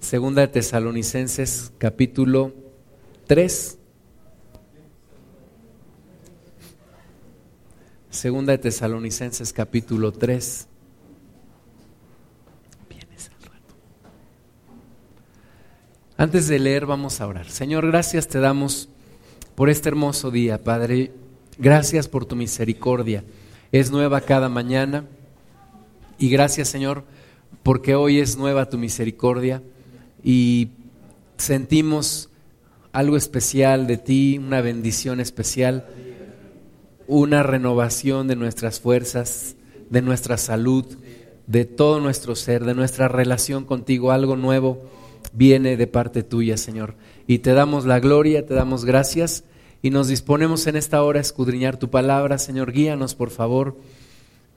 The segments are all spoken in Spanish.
Segunda de Tesalonicenses capítulo 3. Segunda de Tesalonicenses capítulo 3. Antes de leer vamos a orar. Señor, gracias te damos por este hermoso día, Padre. Gracias por tu misericordia. Es nueva cada mañana. Y gracias, Señor, porque hoy es nueva tu misericordia y sentimos algo especial de ti, una bendición especial, una renovación de nuestras fuerzas, de nuestra salud, de todo nuestro ser, de nuestra relación contigo, algo nuevo viene de parte tuya, Señor. Y te damos la gloria, te damos gracias y nos disponemos en esta hora a escudriñar tu palabra, Señor. Guíanos, por favor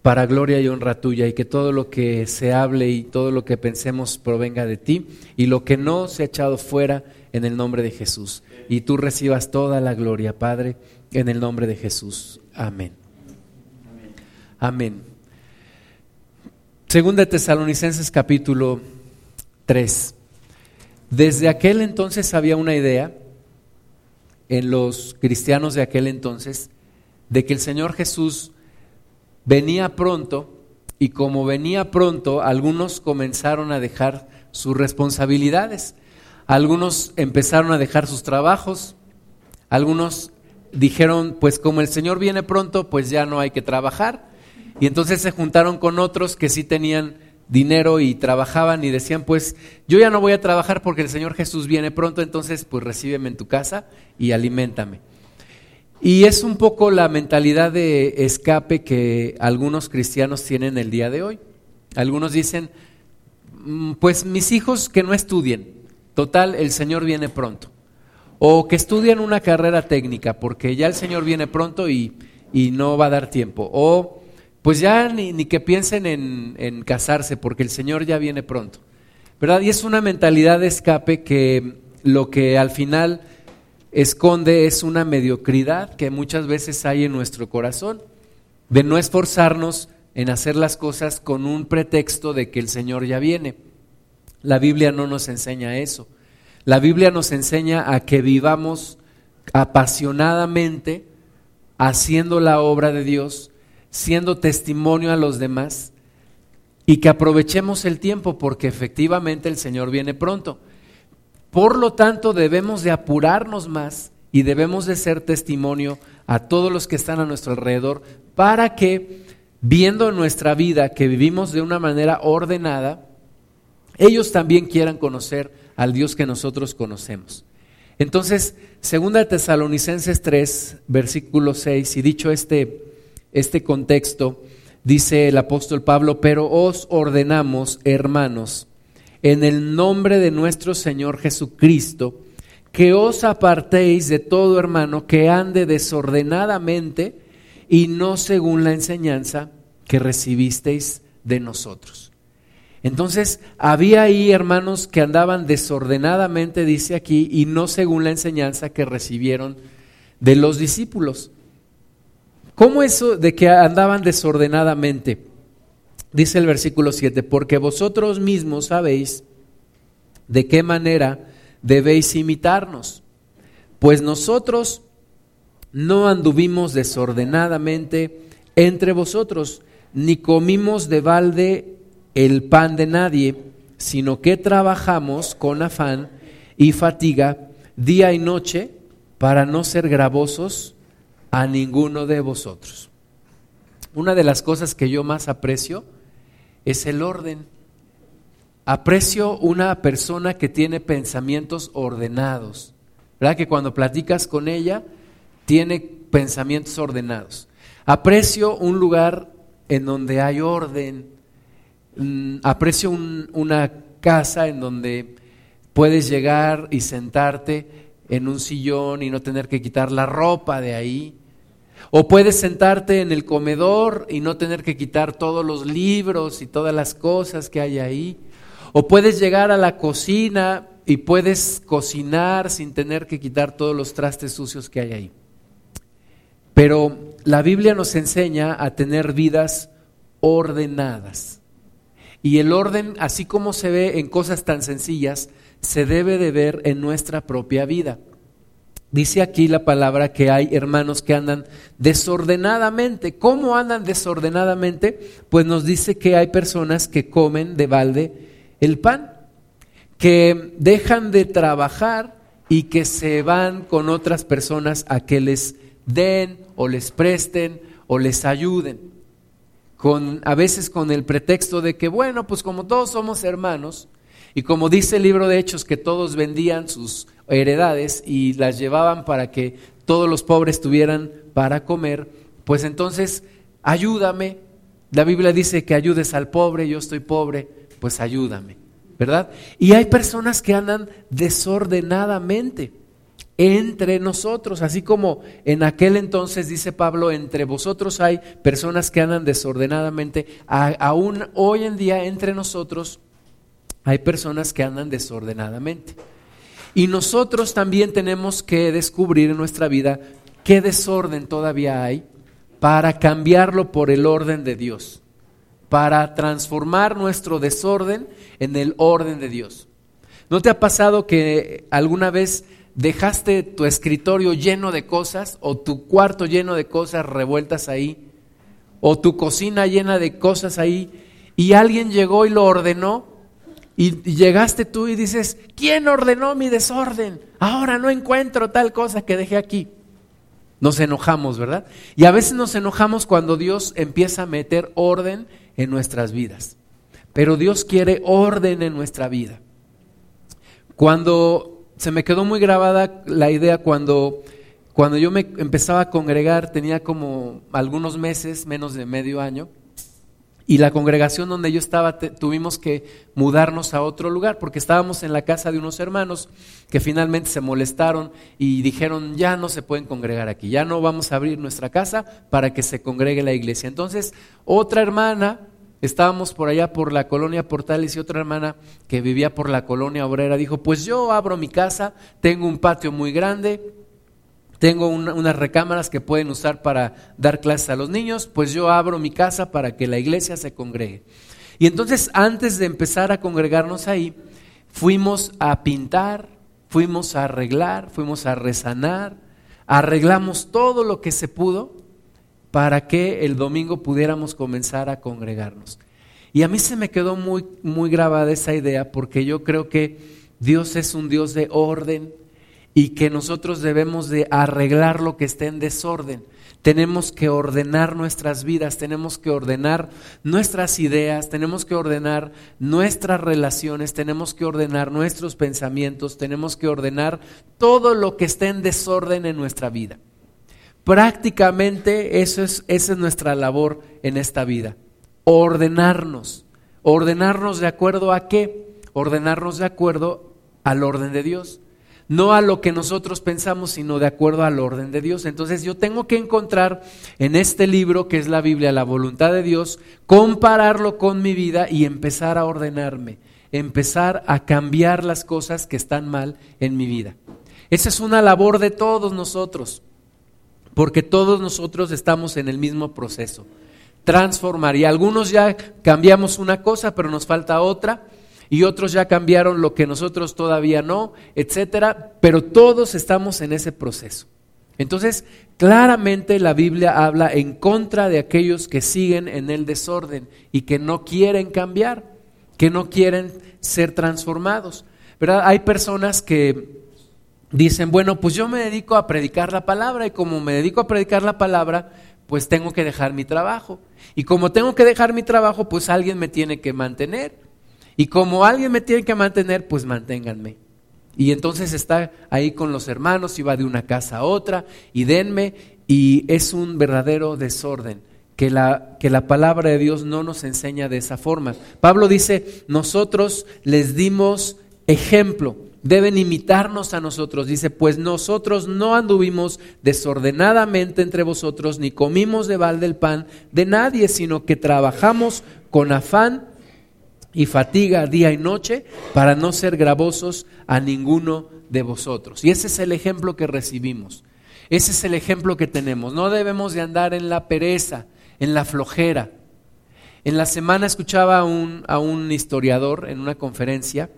para gloria y honra tuya y que todo lo que se hable y todo lo que pensemos provenga de ti y lo que no se ha echado fuera en el nombre de Jesús. Y tú recibas toda la gloria, Padre, en el nombre de Jesús. Amén. Amén. Segunda Tesalonicenses capítulo 3. Desde aquel entonces había una idea en los cristianos de aquel entonces de que el Señor Jesús venía pronto y como venía pronto, algunos comenzaron a dejar sus responsabilidades, algunos empezaron a dejar sus trabajos, algunos dijeron, pues como el Señor viene pronto, pues ya no hay que trabajar. Y entonces se juntaron con otros que sí tenían dinero y trabajaban y decían, pues yo ya no voy a trabajar porque el Señor Jesús viene pronto, entonces pues recíbeme en tu casa y aliméntame. Y es un poco la mentalidad de escape que algunos cristianos tienen el día de hoy. Algunos dicen, mm, pues mis hijos que no estudien, total, el Señor viene pronto. O que estudien una carrera técnica, porque ya el Señor viene pronto y, no va a dar tiempo. O pues ya ni, que piensen en, en, casarse, porque el Señor ya viene pronto. ¿Verdad? Y es una mentalidad de escape que lo que al final esconde es una mediocridad que muchas veces hay en nuestro corazón, de no esforzarnos en hacer las cosas con un pretexto de que el Señor ya viene. La Biblia no nos enseña eso. La Biblia nos enseña a que vivamos apasionadamente haciendo la obra de Dios, siendo testimonio a los demás y que aprovechemos el tiempo porque efectivamente el Señor viene pronto. Por lo tanto, debemos de apurarnos más y debemos de ser testimonio a todos los que están a nuestro alrededor para que, viendo nuestra vida que vivimos de una manera ordenada, ellos también quieran conocer al Dios que nosotros conocemos. Entonces, segunda de Tesalonicenses 3, versículo 6, y dicho este, este contexto, dice el apóstol Pablo, pero os ordenamos, hermanos, en el nombre de nuestro Señor Jesucristo, que os apartéis de todo hermano que ande desordenadamente y no según la enseñanza que recibisteis de nosotros. Entonces, había ahí hermanos que andaban desordenadamente, dice aquí, y no según la enseñanza que recibieron de los discípulos. ¿Cómo eso de que andaban desordenadamente? Dice el versículo 7, porque vosotros mismos sabéis de qué manera debéis imitarnos, pues nosotros no anduvimos desordenadamente entre vosotros, ni comimos de balde el pan de nadie, sino que trabajamos con afán y fatiga día y noche para no ser gravosos a ninguno de vosotros. Una de las cosas que yo más aprecio es el orden. Aprecio una persona que tiene pensamientos ordenados. ¿Verdad? Que cuando platicas con ella, tiene pensamientos ordenados. Aprecio un lugar en donde hay orden. Mm, aprecio una casa en donde puedes llegar y sentarte en un sillón y no tener que quitar la ropa de ahí. O puedes sentarte en el comedor y no tener que quitar todos los libros y todas las cosas que hay ahí. O puedes llegar a la cocina y puedes cocinar sin tener que quitar todos los trastes sucios que hay ahí. Pero la Biblia nos enseña a tener vidas ordenadas. Y el orden, así como se ve en cosas tan sencillas, se debe de ver en nuestra propia vida. Dice aquí la palabra que hay hermanos que andan desordenadamente. ¿Cómo andan desordenadamente? Pues nos dice que hay personas que comen de balde el pan, que dejan de trabajar y que se van con otras personas a que les den o les presten o les ayuden. Con, a veces con el pretexto de que, bueno, pues como todos somos hermanos, y como dice el libro de Hechos, que todos vendían sus heredades y las llevaban para que todos los pobres tuvieran para comer, pues entonces ayúdame. La Biblia dice que ayudes al pobre, yo estoy pobre, pues ayúdame, ¿verdad? Y hay personas que andan desordenadamente entre nosotros, así como en aquel entonces, dice Pablo, entre vosotros hay personas que andan desordenadamente, aún hoy en día entre nosotros hay personas que andan desordenadamente. Y nosotros también tenemos que descubrir en nuestra vida qué desorden todavía hay para cambiarlo por el orden de Dios, para transformar nuestro desorden en el orden de Dios. ¿No te ha pasado que alguna vez dejaste tu escritorio lleno de cosas o tu cuarto lleno de cosas revueltas ahí o tu cocina llena de cosas ahí y alguien llegó y lo ordenó y, llegaste tú y dices, ¿quién ordenó mi desorden? Ahora no encuentro tal cosa que dejé aquí. Nos enojamos, ¿verdad? Y a veces nos enojamos cuando Dios empieza a meter orden en nuestras vidas. Pero Dios quiere orden en nuestra vida. Cuando se me quedó muy grabada la idea cuando, cuando yo me empezaba a congregar, tenía como algunos meses, menos de medio año, y la congregación donde yo estaba tuvimos que mudarnos a otro lugar porque estábamos en la casa de unos hermanos que finalmente se molestaron y dijeron ya no se pueden congregar aquí, ya no vamos a abrir nuestra casa para que se congregue la iglesia. Entonces otra hermana, estábamos por allá por la colonia Portales y otra hermana que vivía por la colonia obrera dijo pues yo abro mi casa, tengo un patio muy grande, tengo unas recámaras que pueden usar para dar clases a los niños, pues yo abro mi casa para que la iglesia se congregue. Y entonces antes de empezar a congregarnos ahí, fuimos a pintar, fuimos a arreglar, fuimos a resanar, arreglamos todo lo que se pudo para que el domingo pudiéramos comenzar a congregarnos. Y a mí se me quedó muy, muy grabada esa idea porque yo creo que Dios es un Dios de orden, y que nosotros debemos de arreglar lo que esté en desorden. Tenemos que ordenar nuestras vidas, tenemos que ordenar nuestras ideas, tenemos que ordenar nuestras relaciones, tenemos que ordenar nuestros pensamientos, tenemos que ordenar todo lo que esté en desorden en nuestra vida. Prácticamente eso es, esa es nuestra labor en esta vida, ordenarnos. ¿Ordenarnos de acuerdo a qué? Ordenarnos de acuerdo al orden de Dios no a lo que nosotros pensamos, sino de acuerdo al orden de Dios. Entonces yo tengo que encontrar en este libro, que es la Biblia, la voluntad de Dios, compararlo con mi vida y empezar a ordenarme, empezar a cambiar las cosas que están mal en mi vida. Esa es una labor de todos nosotros, porque todos nosotros estamos en el mismo proceso. Transformar. Y algunos ya cambiamos una cosa, pero nos falta otra y otros ya cambiaron lo que nosotros todavía no, etcétera, pero todos estamos en ese proceso. Entonces, claramente la Biblia habla en contra de aquellos que siguen en el desorden y que no quieren cambiar, que no quieren ser transformados. ¿Verdad? Hay personas que dicen, bueno, pues yo me dedico a predicar la palabra y como me dedico a predicar la palabra, pues tengo que dejar mi trabajo. Y como tengo que dejar mi trabajo, pues alguien me tiene que mantener. Y como alguien me tiene que mantener, pues manténganme. Y entonces está ahí con los hermanos y va de una casa a otra y denme y es un verdadero desorden que la, que la palabra de Dios no nos enseña de esa forma. Pablo dice, nosotros les dimos ejemplo, deben imitarnos a nosotros. Dice, pues nosotros no anduvimos desordenadamente entre vosotros, ni comimos de balde el pan de nadie, sino que trabajamos con afán y fatiga día y noche para no ser gravosos a ninguno de vosotros. Y ese es el ejemplo que recibimos. Ese es el ejemplo que tenemos. No debemos de andar en la pereza, en la flojera. En la semana escuchaba a un, a un historiador en una conferencia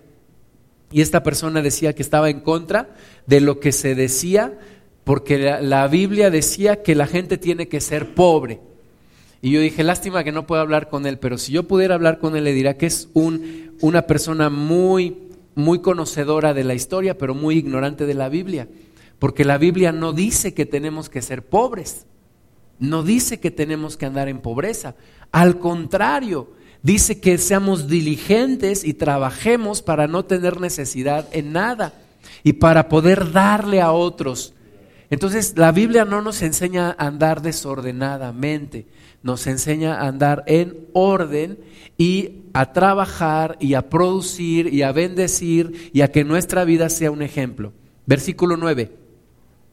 y esta persona decía que estaba en contra de lo que se decía porque la, la Biblia decía que la gente tiene que ser pobre. Y yo dije, lástima que no puedo hablar con él, pero si yo pudiera hablar con él, le diría que es un, una persona muy, muy conocedora de la historia, pero muy ignorante de la Biblia. Porque la Biblia no dice que tenemos que ser pobres, no dice que tenemos que andar en pobreza. Al contrario, dice que seamos diligentes y trabajemos para no tener necesidad en nada y para poder darle a otros. Entonces, la Biblia no nos enseña a andar desordenadamente nos enseña a andar en orden y a trabajar y a producir y a bendecir y a que nuestra vida sea un ejemplo. Versículo 9.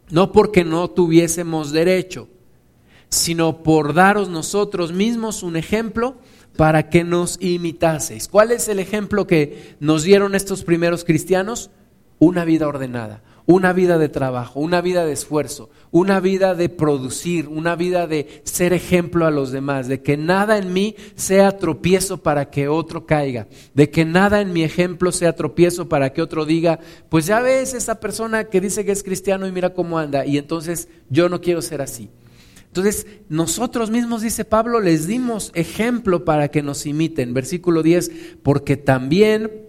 No porque no tuviésemos derecho, sino por daros nosotros mismos un ejemplo para que nos imitaseis. ¿Cuál es el ejemplo que nos dieron estos primeros cristianos? Una vida ordenada, una vida de trabajo, una vida de esfuerzo, una vida de producir, una vida de ser ejemplo a los demás, de que nada en mí sea tropiezo para que otro caiga, de que nada en mi ejemplo sea tropiezo para que otro diga, pues ya ves esa persona que dice que es cristiano y mira cómo anda, y entonces yo no quiero ser así. Entonces, nosotros mismos, dice Pablo, les dimos ejemplo para que nos imiten. Versículo 10, porque también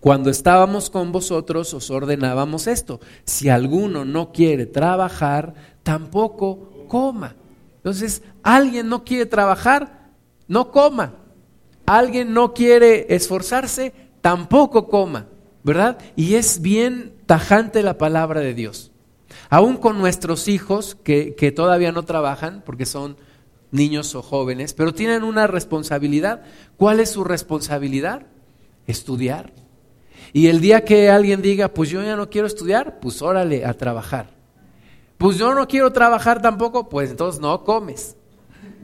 cuando estábamos con vosotros os ordenábamos esto, si alguno no quiere trabajar, tampoco coma. Entonces, alguien no quiere trabajar, no coma. Alguien no quiere esforzarse, tampoco coma, ¿verdad? Y es bien tajante la palabra de Dios. Aún con nuestros hijos que, que todavía no trabajan, porque son niños o jóvenes, pero tienen una responsabilidad. ¿Cuál es su responsabilidad? Estudiar y el día que alguien diga, pues yo ya no quiero estudiar, pues órale a trabajar. Pues yo no quiero trabajar tampoco, pues entonces no comes,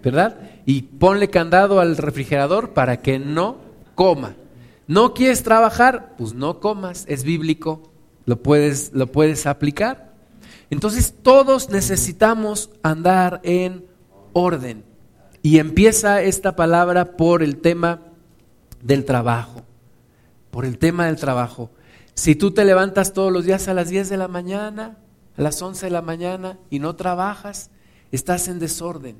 ¿verdad? Y ponle candado al refrigerador para que no coma. ¿No quieres trabajar? Pues no comas, es bíblico, lo puedes, lo puedes aplicar. Entonces todos necesitamos andar en orden. Y empieza esta palabra por el tema del trabajo por el tema del trabajo. Si tú te levantas todos los días a las 10 de la mañana, a las 11 de la mañana y no trabajas, estás en desorden.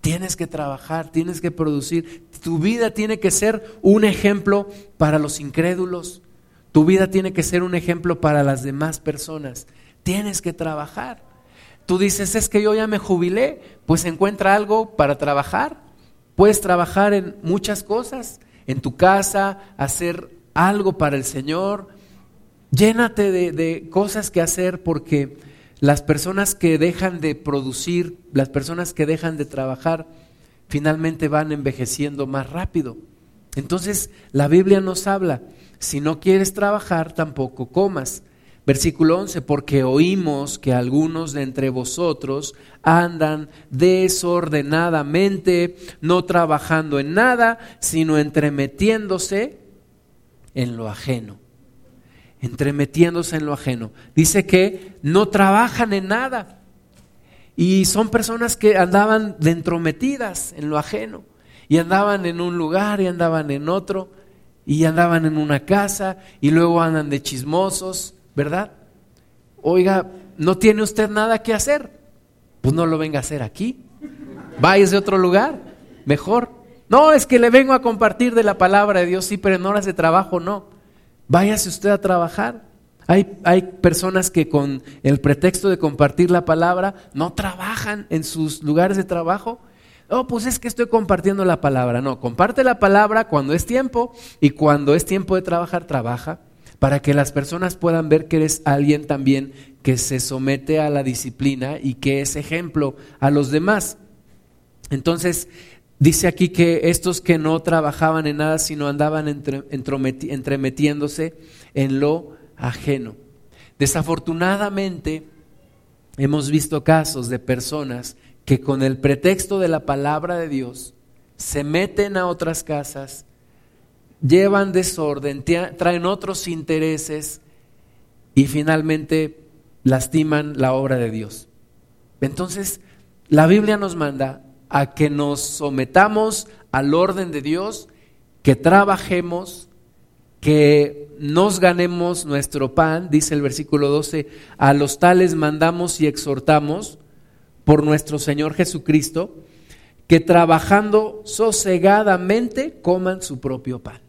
Tienes que trabajar, tienes que producir. Tu vida tiene que ser un ejemplo para los incrédulos. Tu vida tiene que ser un ejemplo para las demás personas. Tienes que trabajar. Tú dices, es que yo ya me jubilé, pues encuentra algo para trabajar. Puedes trabajar en muchas cosas, en tu casa, hacer algo para el Señor. Llénate de, cosas que hacer porque las personas que dejan de producir, las personas que dejan de trabajar, finalmente van envejeciendo más rápido. Entonces la Biblia nos habla, si no quieres trabajar, tampoco comas. Versículo 11, porque oímos que algunos de entre vosotros andan desordenadamente, no trabajando en nada, sino entremetiéndose en lo ajeno, entremetiéndose en lo ajeno. Dice que no trabajan en nada y son personas que andaban entrometidas en lo ajeno y andaban en un lugar y andaban en otro y andaban en una casa y luego andan de chismosos, ¿verdad? Oiga, ¿no tiene usted nada que hacer? Pues no lo venga a hacer aquí. Váyase de otro lugar, mejor. No, es que le vengo a compartir de la palabra de Dios, sí, pero en horas de trabajo no. Váyase usted a trabajar. Hay, hay, personas que con el pretexto de compartir la palabra no trabajan en sus lugares de trabajo. Oh, pues es que estoy compartiendo la palabra. No, comparte la palabra cuando es tiempo y cuando es tiempo de trabajar, trabaja para que las personas puedan ver que eres alguien también que se somete a la disciplina y que es ejemplo a los demás. Entonces, Dice aquí que estos que no trabajaban en nada, sino andaban entremetiéndose en lo ajeno. Desafortunadamente, hemos visto casos de personas que con el pretexto de la palabra de Dios se meten a otras casas, llevan desorden, traen otros intereses y finalmente lastiman la obra de Dios. Entonces, la Biblia nos manda a que nos sometamos al orden de Dios, que trabajemos, que nos ganemos nuestro pan, dice el versículo 12, a los tales mandamos y exhortamos por nuestro Señor Jesucristo, que trabajando sosegadamente coman su propio pan.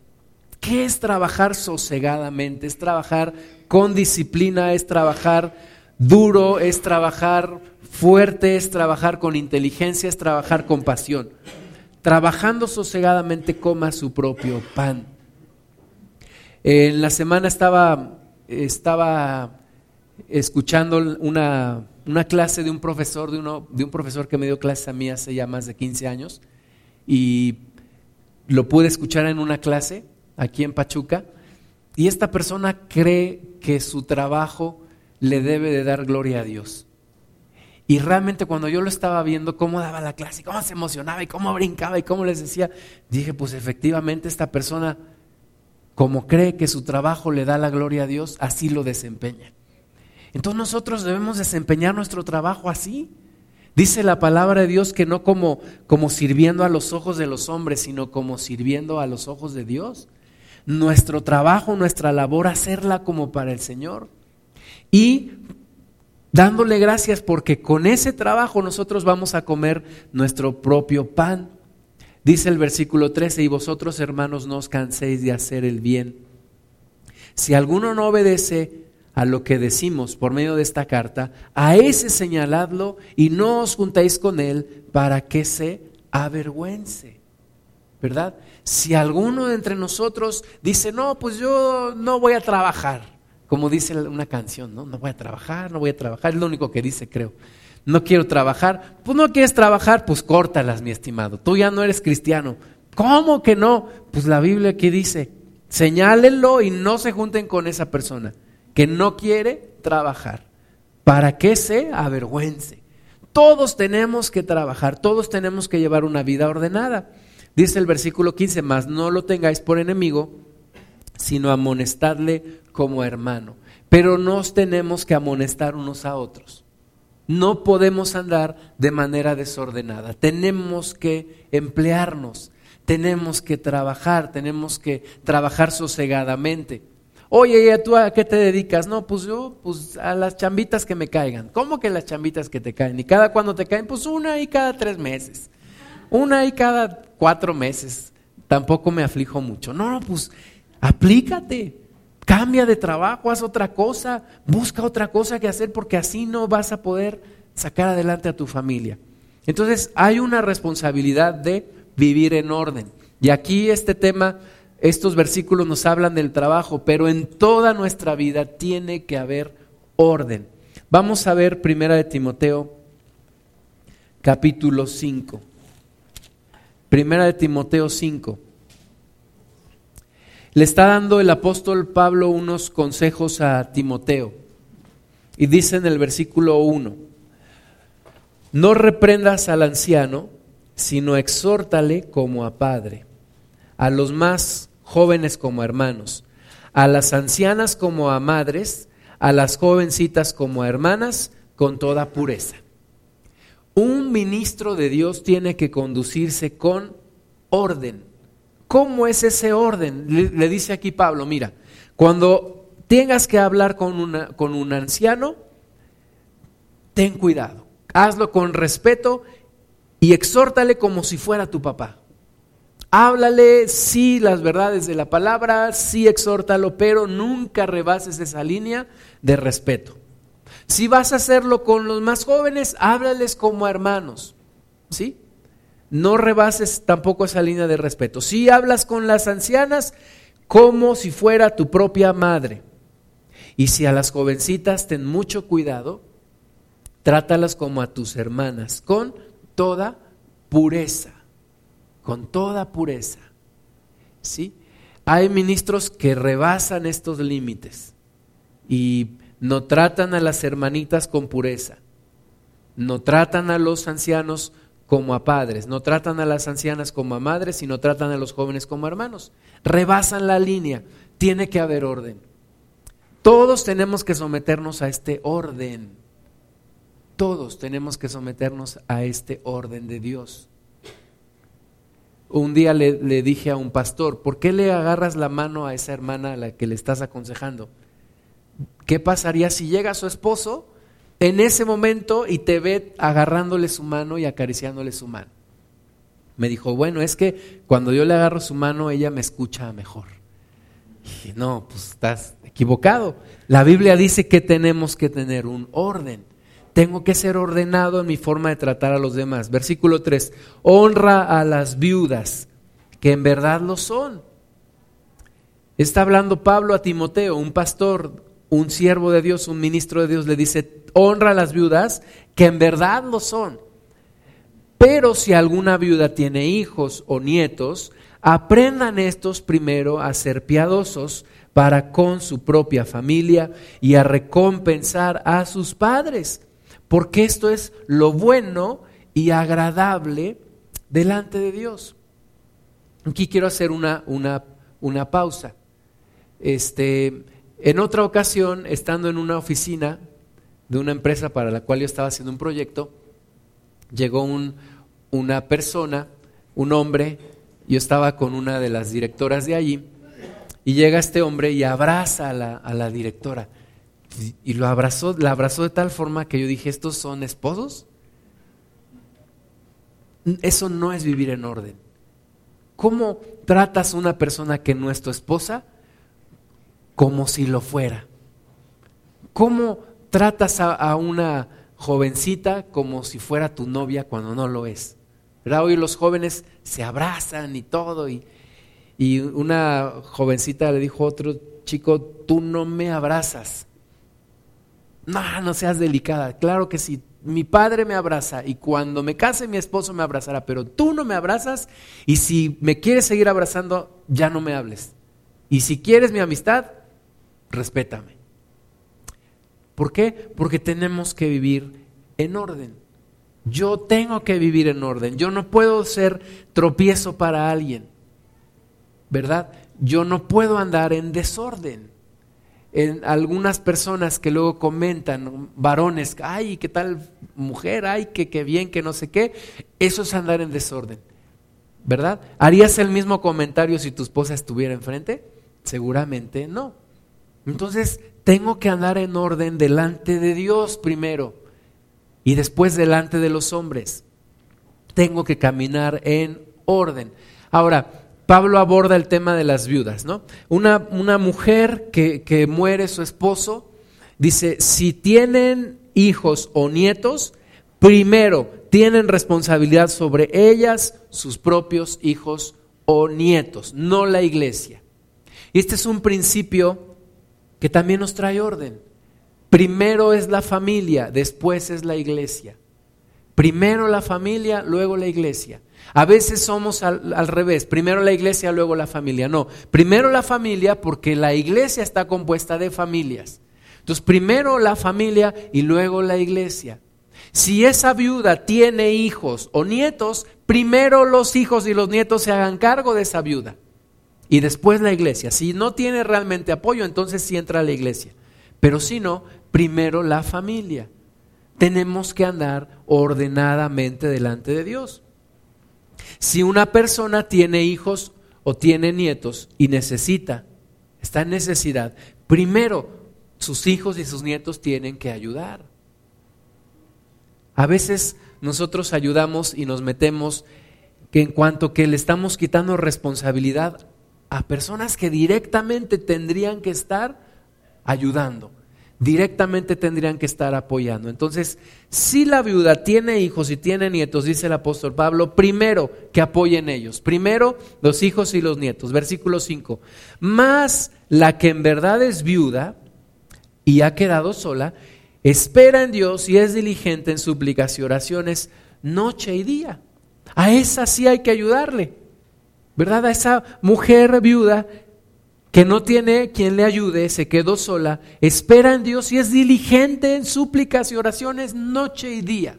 ¿Qué es trabajar sosegadamente? Es trabajar con disciplina, es trabajar duro, es trabajar fuerte, es trabajar con inteligencia, es trabajar con pasión. Trabajando sosegadamente coma su propio pan. En la semana estaba, estaba escuchando una, una clase de un profesor, de, uno, de un profesor que me dio clase a mí hace ya más de 15 años, y lo pude escuchar en una clase aquí en Pachuca, y esta persona cree que su trabajo le debe de dar gloria a Dios. Y realmente cuando yo lo estaba viendo, cómo daba la clase, cómo se emocionaba y cómo brincaba y cómo les decía, dije, pues efectivamente esta persona, como cree que su trabajo le da la gloria a Dios, así lo desempeña. Entonces nosotros debemos desempeñar nuestro trabajo así. Dice la palabra de Dios que no como, como sirviendo a los ojos de los hombres, sino como sirviendo a los ojos de Dios. Nuestro trabajo, nuestra labor, hacerla como para el Señor. Y dándole gracias porque con ese trabajo nosotros vamos a comer nuestro propio pan. Dice el versículo 13, y vosotros hermanos no os canséis de hacer el bien. Si alguno no obedece a lo que decimos por medio de esta carta, a ese señaladlo y no os juntáis con él para que se avergüence. ¿Verdad? Si alguno de entre nosotros dice, no, pues yo no voy a trabajar, como dice una canción, ¿no? No voy a trabajar, no voy a trabajar, es lo único que dice, creo. No quiero trabajar, pues no quieres trabajar, pues córtalas, mi estimado. Tú ya no eres cristiano. ¿Cómo que no? Pues la Biblia aquí dice, señálenlo y no se junten con esa persona que no quiere trabajar, para que se avergüence. Todos tenemos que trabajar, todos tenemos que llevar una vida ordenada. Dice el versículo 15, más no lo tengáis por enemigo, sino amonestadle como hermano. Pero nos tenemos que amonestar unos a otros. No podemos andar de manera desordenada. Tenemos que emplearnos, tenemos que trabajar, tenemos que trabajar sosegadamente. Oye, ¿y tú a qué te dedicas? No, pues yo, pues a las chambitas que me caigan. ¿Cómo que las chambitas que te caen? ¿Y cada cuándo te caen? Pues una y cada tres meses. Una y cada cuatro meses. Tampoco me aflijo mucho. No, pues aplícate. Cambia de trabajo, haz otra cosa, busca otra cosa que hacer porque así no vas a poder sacar adelante a tu familia. Entonces hay una responsabilidad de vivir en orden. Y aquí este tema estos versículos nos hablan del trabajo, pero en toda nuestra vida tiene que haber orden. Vamos a ver Primera de Timoteo, capítulo 5. Primera de Timoteo 5. Le está dando el apóstol Pablo unos consejos a Timoteo. Y dice en el versículo 1, no reprendas al anciano, sino exhórtale como a padre, a los más jóvenes como hermanos, a las ancianas como a madres, a las jovencitas como a hermanas, con toda pureza. Un ministro de Dios tiene que conducirse con orden. ¿Cómo es ese orden? Le, dice aquí Pablo, mira, cuando tengas que hablar con, una, con un anciano, ten cuidado, hazlo con respeto y exhórtale como si fuera tu papá. Háblale, sí, las verdades de la palabra, sí, exhórtalo, pero nunca rebases esa línea de respeto. Si vas a hacerlo con los más jóvenes, háblales como hermanos, ¿sí? No rebases tampoco esa línea de respeto. Si hablas con las ancianas, como si fuera tu propia madre. Y si a las jovencitas, ten mucho cuidado, trátalas como a tus hermanas, con toda pureza con toda pureza. ¿Sí? Hay ministros que rebasan estos límites y no tratan a las hermanitas con pureza, no tratan a los ancianos como a padres, no tratan a las ancianas como a madres, sino tratan a los jóvenes como hermanos. Rebasan la línea, tiene que haber orden. Todos tenemos que someternos a este orden. Todos tenemos que someternos a este orden de Dios. un día le, le, dije a un pastor, ¿por qué le agarras la mano a esa hermana a la que le estás aconsejando? ¿Qué pasaría si llega su esposo en ese momento y te ve agarrándole su mano y acariciándole su mano? Me dijo, bueno, es que cuando yo le agarro su mano, ella me escucha mejor. Y dije, no, pues estás equivocado. La Biblia dice que tenemos que tener un orden. Tengo que ser ordenado en mi forma de tratar a los demás. Versículo 3, honra a las viudas, que en verdad lo son. Está hablando Pablo a Timoteo, un pastor, un siervo de Dios, un ministro de Dios, le dice, honra a las viudas, que en verdad lo son. Pero si alguna viuda tiene hijos o nietos, aprendan estos primero a ser piadosos para con su propia familia y a recompensar a sus padres porque esto es lo bueno y agradable delante de Dios. Aquí quiero hacer una, una, una pausa. Este, en otra ocasión, estando en una oficina de una empresa para la cual yo estaba haciendo un proyecto, llegó un, una persona, un hombre, yo estaba con una de las directoras de allí, y llega este hombre y abraza a la, a la directora. Y lo abrazó, la abrazó de tal forma que yo dije, ¿estos son esposos? Eso no es vivir en orden. ¿Cómo tratas a una persona que no es tu esposa? Como si lo fuera. ¿Cómo tratas a, una jovencita como si fuera tu novia cuando no lo es? Hoy los jóvenes se abrazan y todo. Y, y una jovencita le dijo a otro chico, tú no me abrazas no, no seas delicada. Claro que sí. Mi padre me abraza y cuando me case mi esposo me abrazará, pero tú no me abrazas y si me quieres seguir abrazando, ya no me hables. Y si quieres mi amistad, respétame. ¿Por qué? Porque tenemos que vivir en orden. Yo tengo que vivir en orden. Yo no puedo ser tropiezo para alguien. ¿Verdad? Yo no puedo andar en desorden en algunas personas que luego comentan, varones, ay, qué tal mujer, ay, qué, qué bien, que no sé qué, eso es andar en desorden, ¿verdad? ¿Harías el mismo comentario si tu esposa estuviera enfrente? Seguramente no. Entonces, tengo que andar en orden delante de Dios primero y después delante de los hombres. Tengo que caminar en orden. Ahora, Pablo aborda el tema de las viudas, ¿no? Una, una mujer que, que muere su esposo, dice, si tienen hijos o nietos, primero tienen responsabilidad sobre ellas, sus propios hijos o nietos, no la iglesia. Y este es un principio que también nos trae orden. Primero es la familia, después es la iglesia. Primero la familia, luego la iglesia. A veces somos al, revés, primero la iglesia, luego la familia. No, primero la familia porque la iglesia está compuesta de familias. Entonces, primero la familia y luego la iglesia. Si esa viuda tiene hijos o nietos, primero los hijos y los nietos se hagan cargo de esa viuda. Y después la iglesia. Si no tiene realmente apoyo, entonces sí entra la iglesia. Pero si no, primero la familia. Tenemos que andar ordenadamente delante de Dios. Si una persona tiene hijos o tiene nietos y necesita, está en necesidad, primero sus hijos y sus nietos tienen que ayudar. A veces nosotros ayudamos y nos metemos que en cuanto que le estamos quitando responsabilidad a personas que directamente tendrían que estar ayudando directamente tendrían que estar apoyando. Entonces, si la viuda tiene hijos y tiene nietos, dice el apóstol Pablo, primero que apoyen ellos. Primero los hijos y los nietos. Versículo 5. Más la que en verdad es viuda y ha quedado sola, espera en Dios y es diligente en súplicas y oraciones noche y día. A esa sí hay que ayudarle. ¿Verdad? A esa mujer viuda que no tiene quien le ayude, se quedó sola, espera en Dios y es diligente en súplicas y oraciones noche y día.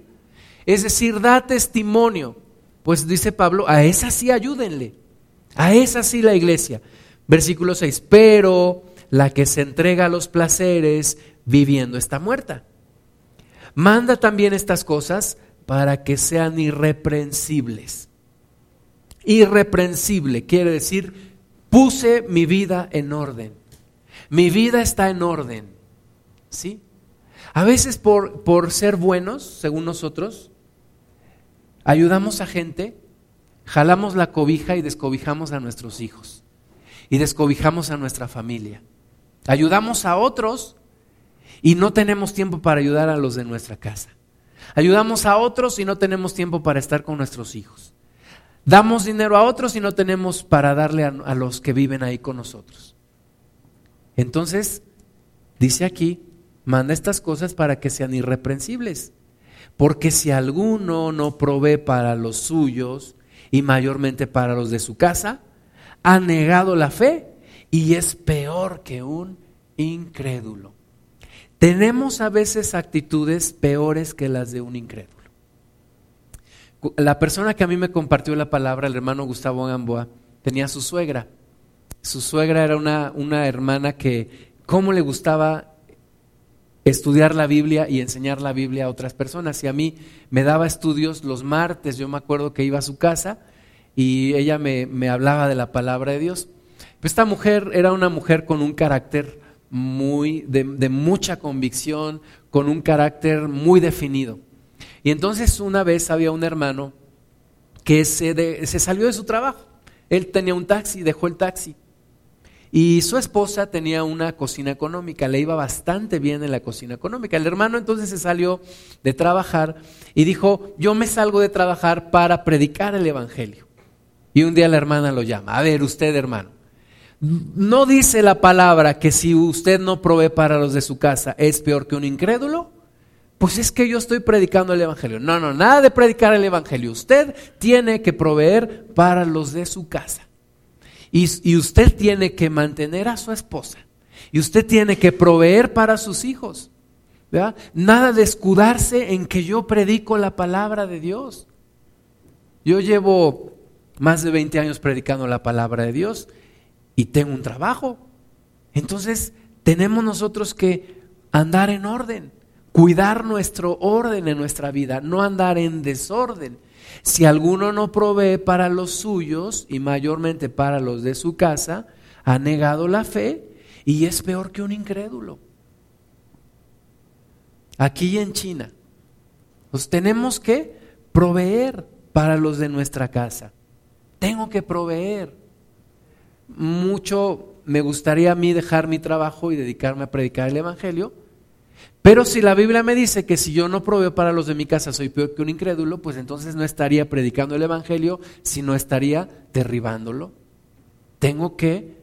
Es decir, da testimonio. Pues dice Pablo, a esa sí ayúdenle, a esa sí la iglesia. Versículo 6, pero la que se entrega a los placeres viviendo está muerta. Manda también estas cosas para que sean irreprensibles. Irreprensible quiere decir, puse mi vida en orden. Mi vida está en orden. ¿Sí? A veces por, por ser buenos, según nosotros, ayudamos a gente, jalamos la cobija y descobijamos a nuestros hijos. Y descobijamos a nuestra familia. Ayudamos a otros y no tenemos tiempo para ayudar a los de nuestra casa. Ayudamos a otros y no tenemos tiempo para estar con nuestros hijos. Damos dinero a otros y no tenemos para darle a, los que viven ahí con nosotros. Entonces, dice aquí, manda estas cosas para que sean irreprensibles. Porque si alguno no provee para los suyos y mayormente para los de su casa, ha negado la fe y es peor que un incrédulo. Tenemos a veces actitudes peores que las de un incrédulo. La persona que a mí me compartió la palabra, el hermano Gustavo Gamboa, tenía su suegra. Su suegra era una, una hermana que, ¿cómo le gustaba estudiar la Biblia y enseñar la Biblia a otras personas? Y a mí me daba estudios los martes, yo me acuerdo que iba a su casa y ella me, me hablaba de la palabra de Dios. Esta mujer era una mujer con un carácter muy, de, de mucha convicción, con un carácter muy definido. Y entonces una vez había un hermano que se, se salió de su trabajo. Él tenía un taxi, dejó el taxi. Y su esposa tenía una cocina económica, le iba bastante bien en la cocina económica. El hermano entonces se salió de trabajar y dijo, yo me salgo de trabajar para predicar el Evangelio. Y un día la hermana lo llama, a ver usted hermano, no dice la palabra que si usted no provee para los de su casa es peor que un incrédulo. Pues es que yo estoy predicando el Evangelio. No, no, nada de predicar el Evangelio. Usted tiene que proveer para los de su casa. Y, usted tiene que mantener a su esposa. Y usted tiene que proveer para sus hijos. Nada de escudarse en que yo predico la palabra de Dios. Yo llevo más de 20 años predicando la palabra de Dios y tengo un trabajo. Entonces tenemos nosotros que andar en orden cuidar nuestro orden en nuestra vida, no andar en desorden. Si alguno no provee para los suyos y mayormente para los de su casa, ha negado la fe y es peor que un incrédulo. Aquí en China, pues tenemos que proveer para los de nuestra casa. Tengo que proveer. Mucho me gustaría a mí dejar mi trabajo y dedicarme a predicar el Evangelio, pero si la Biblia me dice que si yo no proveo para los de mi casa soy peor que un incrédulo, pues entonces no estaría predicando el Evangelio, sino estaría derribándolo. Tengo que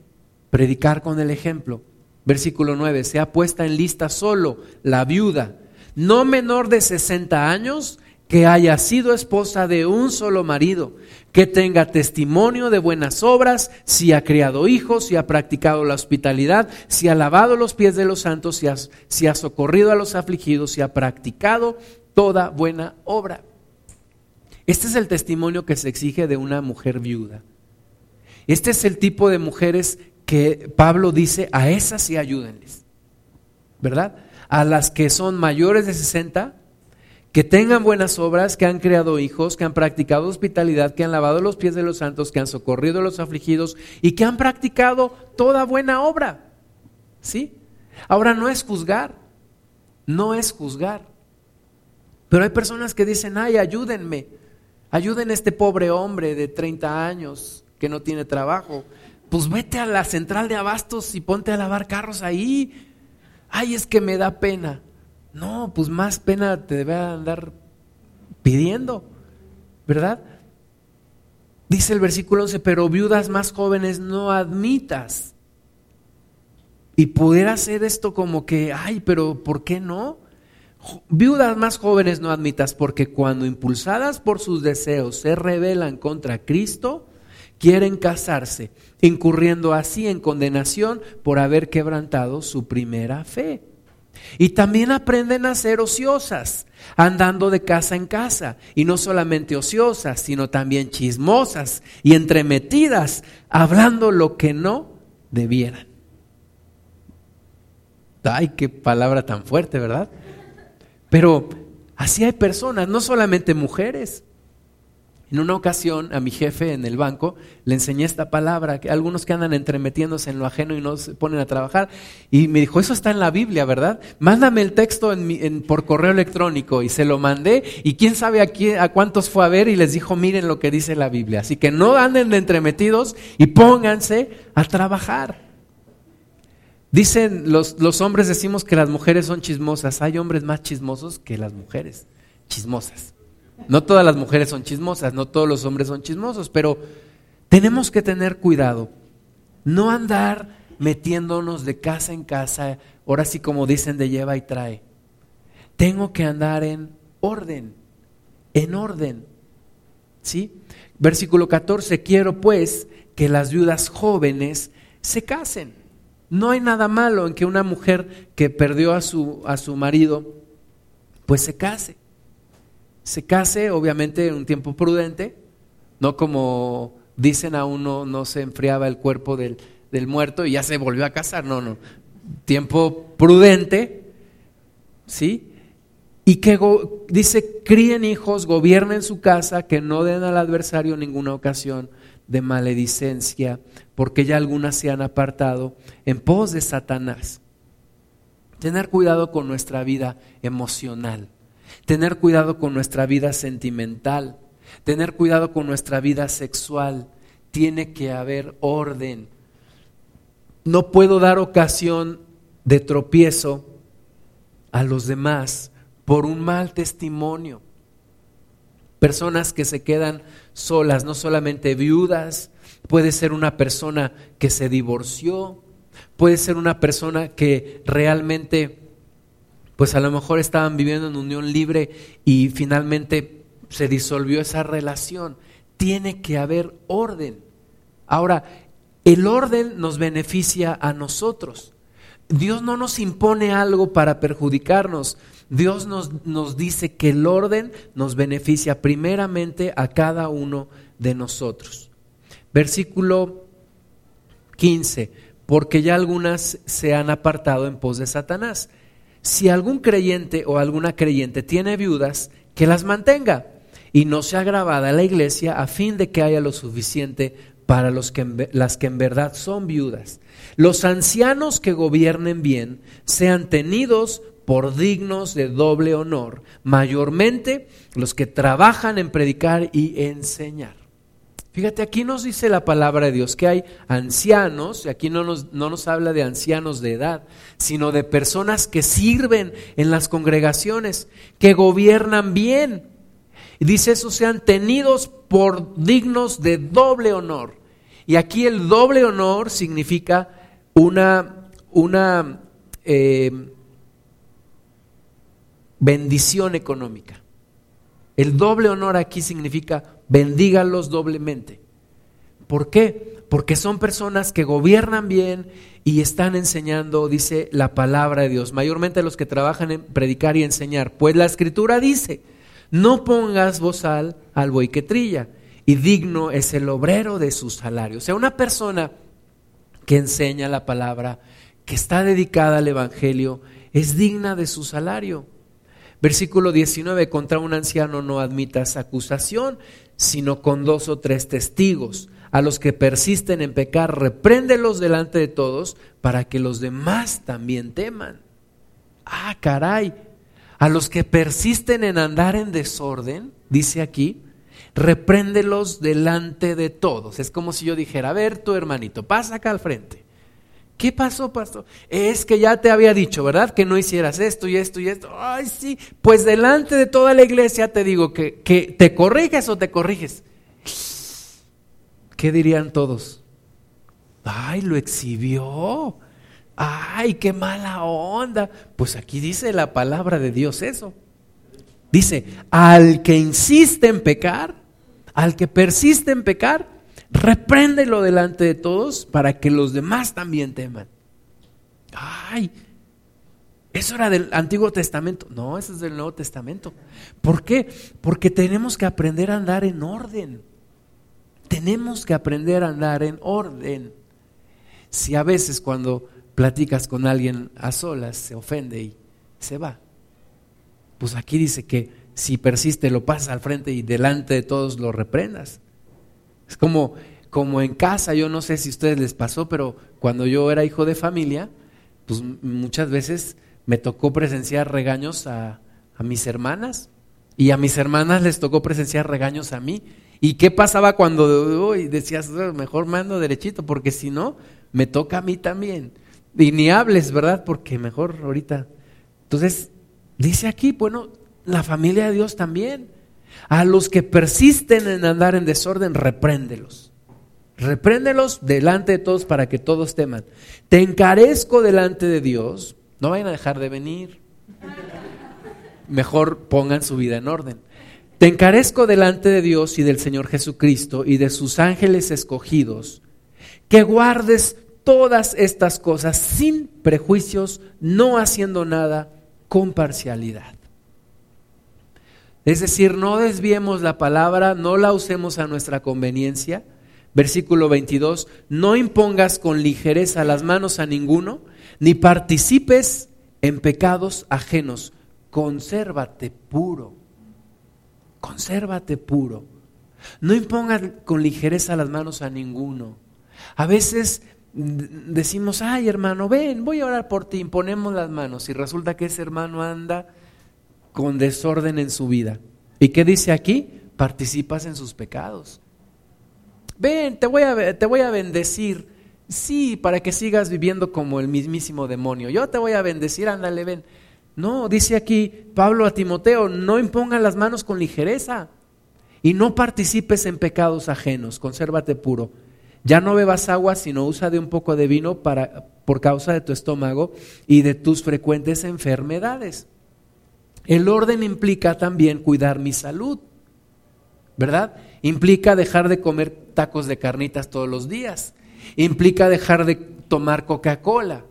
predicar con el ejemplo. Versículo 9, sea puesta en lista solo la viuda, no menor de 60 años, que haya sido esposa de un solo marido, que tenga testimonio de buenas obras, si ha criado hijos, si ha practicado la hospitalidad, si ha lavado los pies de los santos, si ha, socorrido a los afligidos, si ha practicado toda buena obra. Este es el testimonio que se exige de una mujer viuda. Este es el tipo de mujeres que Pablo dice, a esas sí ayúdenles. ¿Verdad? A las que son mayores de 60, que tengan buenas obras, que han creado hijos, que han practicado hospitalidad, que han lavado los pies de los santos, que han socorrido a los afligidos y que han practicado toda buena obra. ¿Sí? Ahora no es juzgar, no es juzgar. Pero hay personas que dicen, ay, ayúdenme, ayuden a este pobre hombre de 30 años que no tiene trabajo. Pues vete a la central de abastos y ponte a lavar carros ahí. Ay, es que me da pena. No, pues más pena te debe andar pidiendo, ¿verdad? Dice el versículo 11, pero viudas más jóvenes no admitas. Y pudiera ser esto como que, ay, pero ¿por qué no? Viudas más jóvenes no admitas, porque cuando impulsadas por sus deseos se rebelan contra Cristo, quieren casarse, incurriendo así en condenación por haber quebrantado su primera fe. Y también aprenden a ser ociosas, andando de casa en casa. Y no solamente ociosas, sino también chismosas y entremetidas, hablando lo que no debieran. Ay, qué palabra tan fuerte, ¿verdad? Pero así hay personas, no solamente mujeres. En una ocasión a mi jefe en el banco le enseñé esta palabra, que algunos que andan entremetiéndose en lo ajeno y no se ponen a trabajar, y me dijo, eso está en la Biblia, ¿verdad? Mándame el texto en por correo electrónico y se lo mandé y quién sabe a, a cuántos fue a ver y les dijo, miren lo que dice la Biblia. Así que no anden de entremetidos y pónganse a trabajar. Dicen, los hombres decimos que las mujeres son chismosas, hay hombres más chismosos que las mujeres chismosas. No todas las mujeres son chismosas, no todos los hombres son chismosos, pero tenemos que tener cuidado. No andar metiéndonos de casa en casa, ahora sí como dicen de lleva y trae. Tengo que andar en orden, en orden. ¿Sí? Versículo 14, quiero pues que las viudas jóvenes se casen. No hay nada malo en que una mujer que perdió a su, a su marido, pues se case se case, obviamente en un tiempo prudente, no como dicen a uno no se enfriaba el cuerpo del, del muerto y ya se volvió a casar, no, no, tiempo prudente, ¿sí? Y que dice, críen hijos, gobiernen su casa, que no den al adversario ninguna ocasión de maledicencia, porque ya algunas se han apartado en pos de Satanás. Tener cuidado con nuestra vida emocional tener cuidado con nuestra vida sentimental, tener cuidado con nuestra vida sexual. Tiene que haber orden. No puedo dar ocasión de tropiezo a los demás por un mal testimonio. Personas que se quedan solas, no solamente viudas, puede ser una persona que se divorció, puede ser una persona que realmente pues a lo mejor estaban viviendo en unión libre y finalmente se disolvió esa relación. Tiene que haber orden. Ahora, el orden nos beneficia a nosotros. Dios no nos impone algo para perjudicarnos. Dios nos, nos, dice que el orden nos beneficia primeramente a cada uno de nosotros. Versículo 15, porque ya algunas se han apartado en pos de Satanás si algún creyente o alguna creyente tiene viudas, que las mantenga y no sea grabada la iglesia a fin de que haya lo suficiente para los que, las que en verdad son viudas. Los ancianos que gobiernen bien sean tenidos por dignos de doble honor, mayormente los que trabajan en predicar y enseñar. Fíjate, aquí nos dice la palabra de Dios que hay ancianos, y aquí no nos, no nos habla de ancianos de edad, sino de personas que sirven en las congregaciones, que gobiernan bien. Y dice eso, sean tenidos por dignos de doble honor. Y aquí el doble honor significa una, una eh, bendición económica. El doble honor aquí significa bendígalos doblemente. ¿Por qué? Porque son personas que gobiernan bien y están enseñando, dice la palabra de Dios, mayormente los que trabajan en predicar y enseñar. Pues la escritura dice, no pongas bozal al buey que trilla, y digno es el obrero de su salario. O sea, una persona que enseña la palabra, que está dedicada al Evangelio, es digna de su salario. Versículo 19, contra un anciano no admitas acusación, sino con dos o tres testigos. A los que persisten en pecar, repréndelos delante de todos para que los demás también teman. Ah, caray. A los que persisten en andar en desorden, dice aquí, repréndelos delante de todos. Es como si yo dijera, a ver tu hermanito, pasa acá al frente. ¿Qué pasó, pastor? Es que ya te había dicho, ¿verdad? Que no hicieras esto y esto y esto. Ay, sí. Pues delante de toda la iglesia te digo que, que te corriges o te corriges. ¿Qué dirían todos? Ay, lo exhibió. Ay, qué mala onda. Pues aquí dice la palabra de Dios eso. Dice, al que insiste en pecar, al que persiste en pecar, repréndelo delante de todos para que los demás también teman. Ay, eso era del Antiguo Testamento. No, eso es del Nuevo Testamento. ¿Por qué? Porque tenemos que aprender a andar en orden. Tenemos que aprender a andar en orden. Si a veces cuando platicas con alguien a solas se ofende y se va, pues aquí dice que si persiste lo pasas al frente y delante de todos lo reprendas. Es como, como en casa, yo no sé si a ustedes les pasó, pero cuando yo era hijo de familia, pues muchas veces me tocó presenciar regaños a, a mis hermanas y a mis hermanas les tocó presenciar regaños a mí. ¿Y qué pasaba cuando uy, decías, mejor mando derechito, porque si no, me toca a mí también? Y ni hables, ¿verdad? Porque mejor ahorita. Entonces, dice aquí, bueno, la familia de Dios también. A los que persisten en andar en desorden, repréndelos. Repréndelos delante de todos para que todos teman. Te encarezco delante de Dios. No vayan a dejar de venir. Mejor pongan su vida en orden. Te encarezco delante de Dios y del Señor Jesucristo y de sus ángeles escogidos, que guardes todas estas cosas sin prejuicios, no haciendo nada con parcialidad. Es decir, no desviemos la palabra, no la usemos a nuestra conveniencia. Versículo 22, no impongas con ligereza las manos a ninguno, ni participes en pecados ajenos. Consérvate puro. Consérvate puro. No impongas con ligereza las manos a ninguno. A veces decimos, ay hermano, ven, voy a orar por ti, imponemos las manos y resulta que ese hermano anda con desorden en su vida. ¿Y qué dice aquí? Participas en sus pecados. Ven, te voy a, te voy a bendecir. Sí, para que sigas viviendo como el mismísimo demonio. Yo te voy a bendecir, ándale, ven. No, dice aquí Pablo a Timoteo, no impongan las manos con ligereza y no participes en pecados ajenos, consérvate puro. Ya no bebas agua, sino usa de un poco de vino para, por causa de tu estómago y de tus frecuentes enfermedades. El orden implica también cuidar mi salud, ¿verdad? Implica dejar de comer tacos de carnitas todos los días. Implica dejar de tomar Coca-Cola.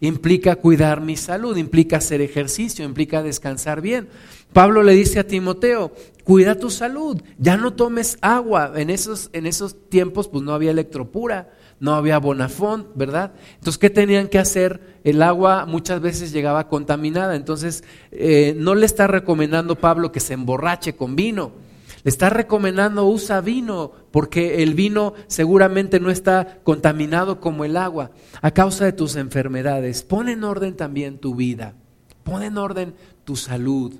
Implica cuidar mi salud, implica hacer ejercicio, implica descansar bien. Pablo le dice a Timoteo, cuida tu salud, ya no tomes agua. En esos, en esos tiempos pues no había electropura, no había Bonafont, ¿verdad? Entonces, ¿qué tenían que hacer? El agua muchas veces llegaba contaminada, entonces eh, no le está recomendando Pablo que se emborrache con vino, le está recomendando usa vino, porque el vino seguramente no está contaminado como el agua, a causa de tus enfermedades. Pon en orden también tu vida, pon en orden tu salud.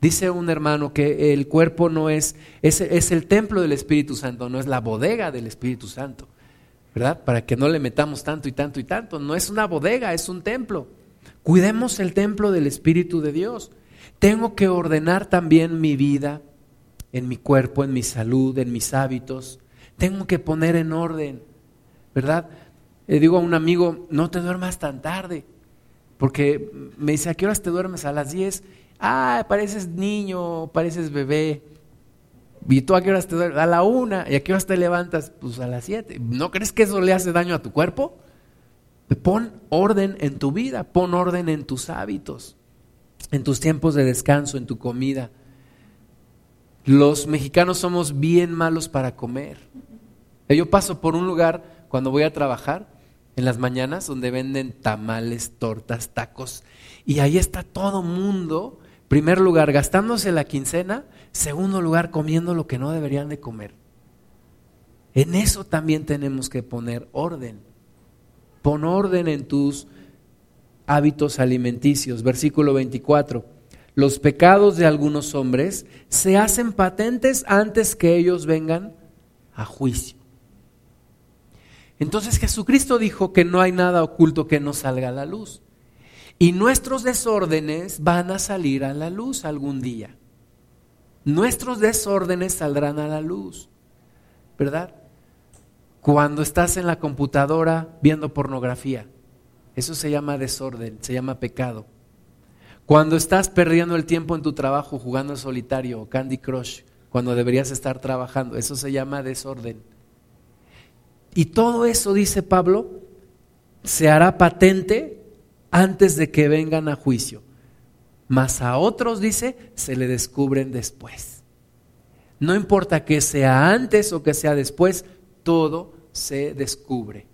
Dice un hermano que el cuerpo no es, es, es el templo del Espíritu Santo, no es la bodega del Espíritu Santo. ¿Verdad? Para que no le metamos tanto y tanto y tanto. No es una bodega, es un templo. Cuidemos el templo del Espíritu de Dios. Tengo que ordenar también mi vida, en mi cuerpo, en mi salud, en mis hábitos. Tengo que poner en orden, ¿verdad? Le digo a un amigo, no te duermas tan tarde, porque me dice, ¿a qué horas te duermes? A las 10. Ah, pareces niño, pareces bebé. ¿Y tú a qué horas te duermes? A la una. ¿Y a qué horas te levantas? Pues a las siete. ¿No crees que eso le hace daño a tu cuerpo? Pon orden en tu vida, pon orden en tus hábitos, en tus tiempos de descanso, en tu comida. Los mexicanos somos bien malos para comer. Yo paso por un lugar cuando voy a trabajar en las mañanas donde venden tamales, tortas, tacos, y ahí está todo mundo, primer lugar, gastándose la quincena Segundo lugar, comiendo lo que no deberían de comer. En eso también tenemos que poner orden. Pon orden en tus hábitos alimenticios. Versículo 24. Los pecados de algunos hombres se hacen patentes antes que ellos vengan a juicio. Entonces Jesucristo dijo que no hay nada oculto que no salga a la luz. Y nuestros desórdenes van a salir a la luz algún día nuestros desórdenes saldrán a la luz, ¿verdad? Cuando estás en la computadora viendo pornografía, eso se llama desorden, se llama pecado. Cuando estás perdiendo el tiempo en tu trabajo jugando solitario o Candy Crush, cuando deberías estar trabajando, eso se llama desorden. Y todo eso, dice Pablo, se hará patente antes de que vengan a juicio mas a otros, dice, se le descubren después. No importa que sea antes o que sea después, todo se descubre.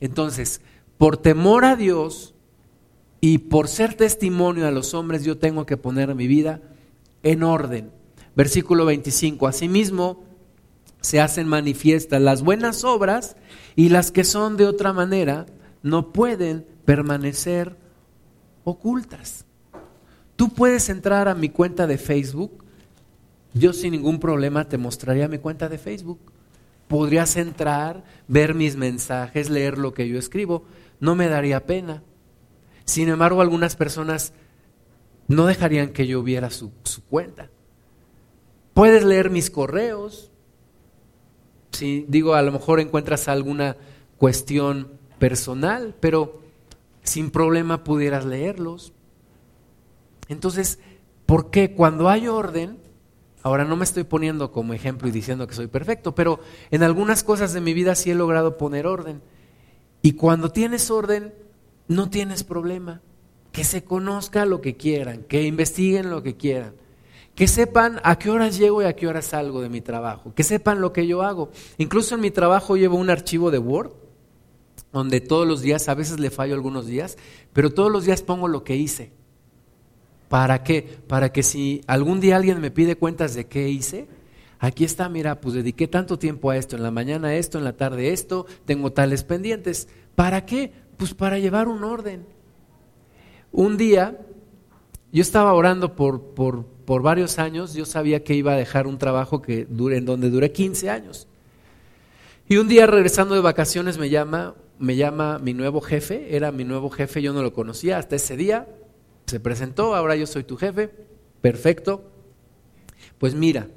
Entonces, por temor a Dios y por ser testimonio a los hombres, yo tengo que poner mi vida en orden. Versículo 25, asimismo se hacen manifiestas las buenas obras y las que son de otra manera no pueden permanecer ocultas. Tú puedes entrar a mi cuenta de Facebook, yo sin ningún problema te mostraría mi cuenta de Facebook. Podrías entrar, ver mis mensajes, leer lo que yo escribo, no me daría pena. Sin embargo, algunas personas no dejarían que yo viera su, su cuenta. Puedes leer mis correos, si digo, a lo mejor encuentras alguna cuestión personal, pero sin problema pudieras leerlos. Entonces, ¿por qué cuando hay orden, ahora no me estoy poniendo como ejemplo y diciendo que soy perfecto, pero en algunas cosas de mi vida sí he logrado poner orden. Y cuando tienes orden, no tienes problema. Que se conozca lo que quieran, que investiguen lo que quieran que sepan a qué horas llego y a qué horas salgo de mi trabajo, que sepan lo que yo hago. Incluso en mi trabajo llevo un archivo de Word, donde todos los días, a veces le fallo algunos días, pero todos los días pongo lo que hice. ¿Para qué? Para que si algún día alguien me pide cuentas de qué hice, aquí está, mira, pues dediqué tanto tiempo a esto, en la mañana esto, en la tarde esto, tengo tales pendientes. ¿Para qué? Pues para llevar un orden. Un día yo estaba orando por, por por varios años yo sabía que iba a dejar un trabajo que dure, en donde duré 15 años. Y un día regresando de vacaciones me llama, me llama mi nuevo jefe, era mi nuevo jefe, yo no lo conocía hasta ese día, se presentó, ahora yo soy tu jefe, perfecto. Pues mira,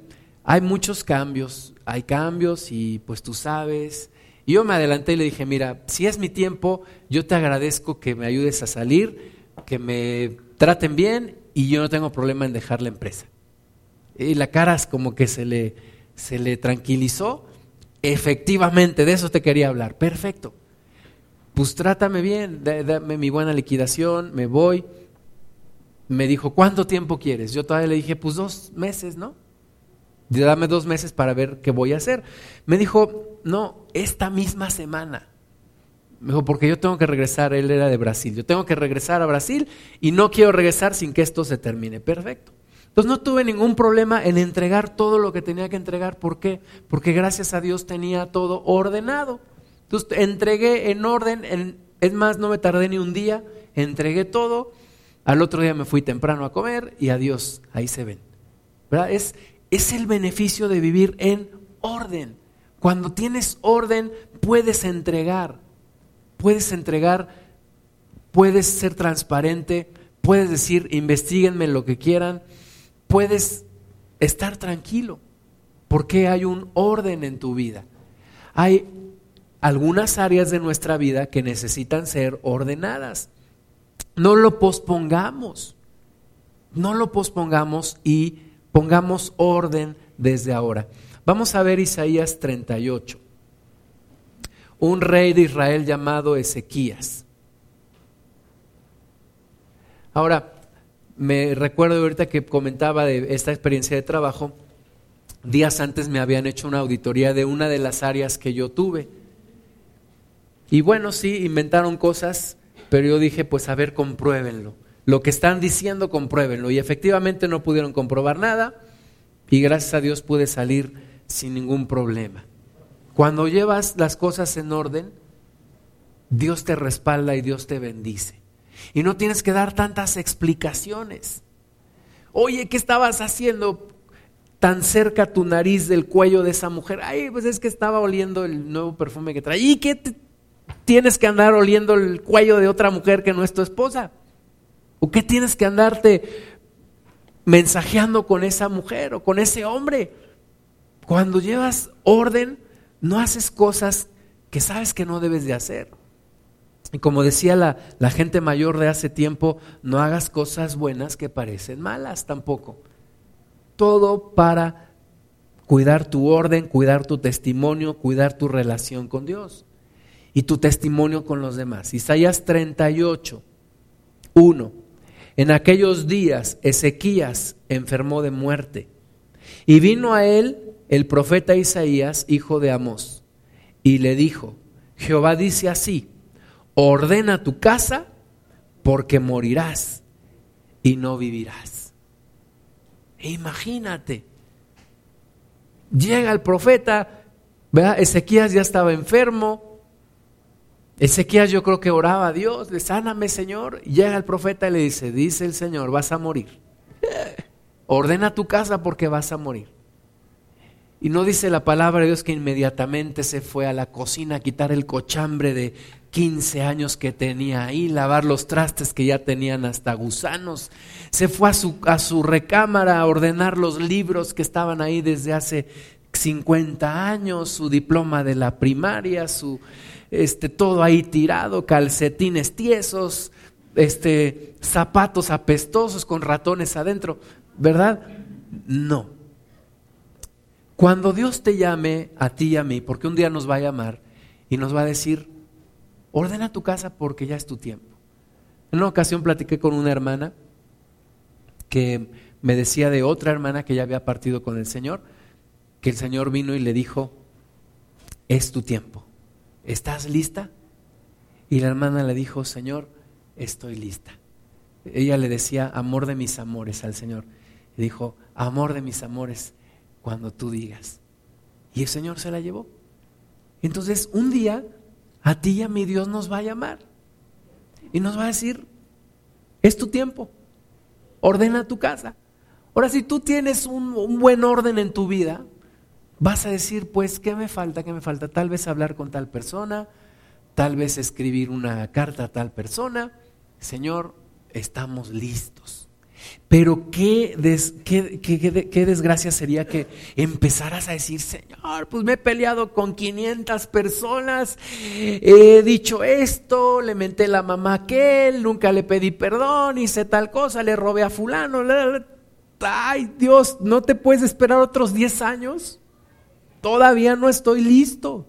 hay muchos cambios, hay cambios y pues tú sabes. Y yo me adelanté y le dije, mira, si es mi tiempo, yo te agradezco que me ayudes a salir, que me traten bien y yo no tengo problema en dejar la empresa. Y la cara es como que se le, se le tranquilizó. Efectivamente, de eso te quería hablar. Perfecto. Pues trátame bien, dame mi buena liquidación, me voy. Me dijo, ¿cuánto tiempo quieres? Yo todavía le dije, pues dos meses, ¿no? Dame dos meses para ver qué voy a hacer. Me dijo, no, esta misma semana. Me dijo, porque yo tengo que regresar, él era de Brasil, yo tengo que regresar a Brasil y no quiero regresar sin que esto se termine. Perfecto. Entonces no tuve ningún problema en entregar todo lo que tenía que entregar. ¿Por qué? Porque gracias a Dios tenía todo ordenado. Entonces entregué en orden, en, es más, no me tardé ni un día, entregué todo. Al otro día me fui temprano a comer y adiós, ahí se ven. Es, es el beneficio de vivir en orden. Cuando tienes orden, puedes entregar puedes entregar, puedes ser transparente, puedes decir, investiguenme lo que quieran, puedes estar tranquilo, porque hay un orden en tu vida. Hay algunas áreas de nuestra vida que necesitan ser ordenadas. No lo pospongamos, no lo pospongamos y pongamos orden desde ahora. Vamos a ver Isaías 38 un rey de Israel llamado Ezequías. Ahora, me recuerdo ahorita que comentaba de esta experiencia de trabajo, días antes me habían hecho una auditoría de una de las áreas que yo tuve. Y bueno, sí, inventaron cosas, pero yo dije, pues a ver, compruébenlo. Lo que están diciendo, compruébenlo. Y efectivamente no pudieron comprobar nada y gracias a Dios pude salir sin ningún problema. Cuando llevas las cosas en orden, Dios te respalda y Dios te bendice. Y no tienes que dar tantas explicaciones. Oye, ¿qué estabas haciendo tan cerca tu nariz del cuello de esa mujer? Ay, pues es que estaba oliendo el nuevo perfume que trae. ¿Y qué tienes que andar oliendo el cuello de otra mujer que no es tu esposa? ¿O qué tienes que andarte mensajeando con esa mujer o con ese hombre? Cuando llevas orden, no haces cosas que sabes que no debes de hacer. Y como decía la, la, gente mayor de hace tiempo, no hagas cosas buenas que parecen malas tampoco. Todo para cuidar tu orden, cuidar tu testimonio, cuidar tu relación con Dios y tu testimonio con los demás. Isaías 38, 1. En aquellos días Ezequías enfermó de muerte y vino a él el profeta Isaías, hijo de Amós, y le dijo, Jehová dice así, ordena tu casa porque morirás y no vivirás. E imagínate, llega el profeta, ¿verdad? Ezequías ya estaba enfermo. Ezequías yo creo que oraba a Dios, le sáname Señor. Llega el profeta y le dice, dice el Señor, vas a morir. Ordena tu casa porque vas a morir. Y no dice la palabra de Dios que inmediatamente se fue a la cocina a quitar el cochambre de 15 años que tenía ahí, lavar los trastes que ya tenían hasta gusanos. Se fue a su, a su recámara a ordenar los libros que estaban ahí desde hace 50 años, su diploma de la primaria, su este todo ahí tirado, calcetines tiesos, este zapatos apestosos con ratones adentro, ¿verdad? No. Cuando Dios te llame a ti y a mí, porque un día nos va a llamar y nos va a decir, ordena tu casa porque ya es tu tiempo. En una ocasión platiqué con una hermana que me decía de otra hermana que ya había partido con el Señor, que el Señor vino y le dijo, es tu tiempo, ¿estás lista? Y la hermana le dijo, Señor, estoy lista. Ella le decía, amor de mis amores al Señor. Dijo, amor de mis amores, cuando tú digas. Y el Señor se la llevó. Entonces, un día, a ti y a mi Dios nos va a llamar. Y nos va a decir, es tu tiempo. Ordena tu casa. Ahora, si tú tienes un, un buen orden en tu vida, vas a decir, pues, ¿qué me falta? ¿Qué me falta? Tal vez hablar con tal persona, tal vez escribir una carta a tal persona. Señor, estamos listos. Pero qué, desgracia sería que empezaras a decir, Señor, pues me he peleado con 500 personas, he dicho esto, le menté la mamá a aquel, nunca le pedí perdón, hice tal cosa, le robé a fulano. Ay, Dios, ¿no te puedes esperar otros 10 años? Todavía no estoy listo.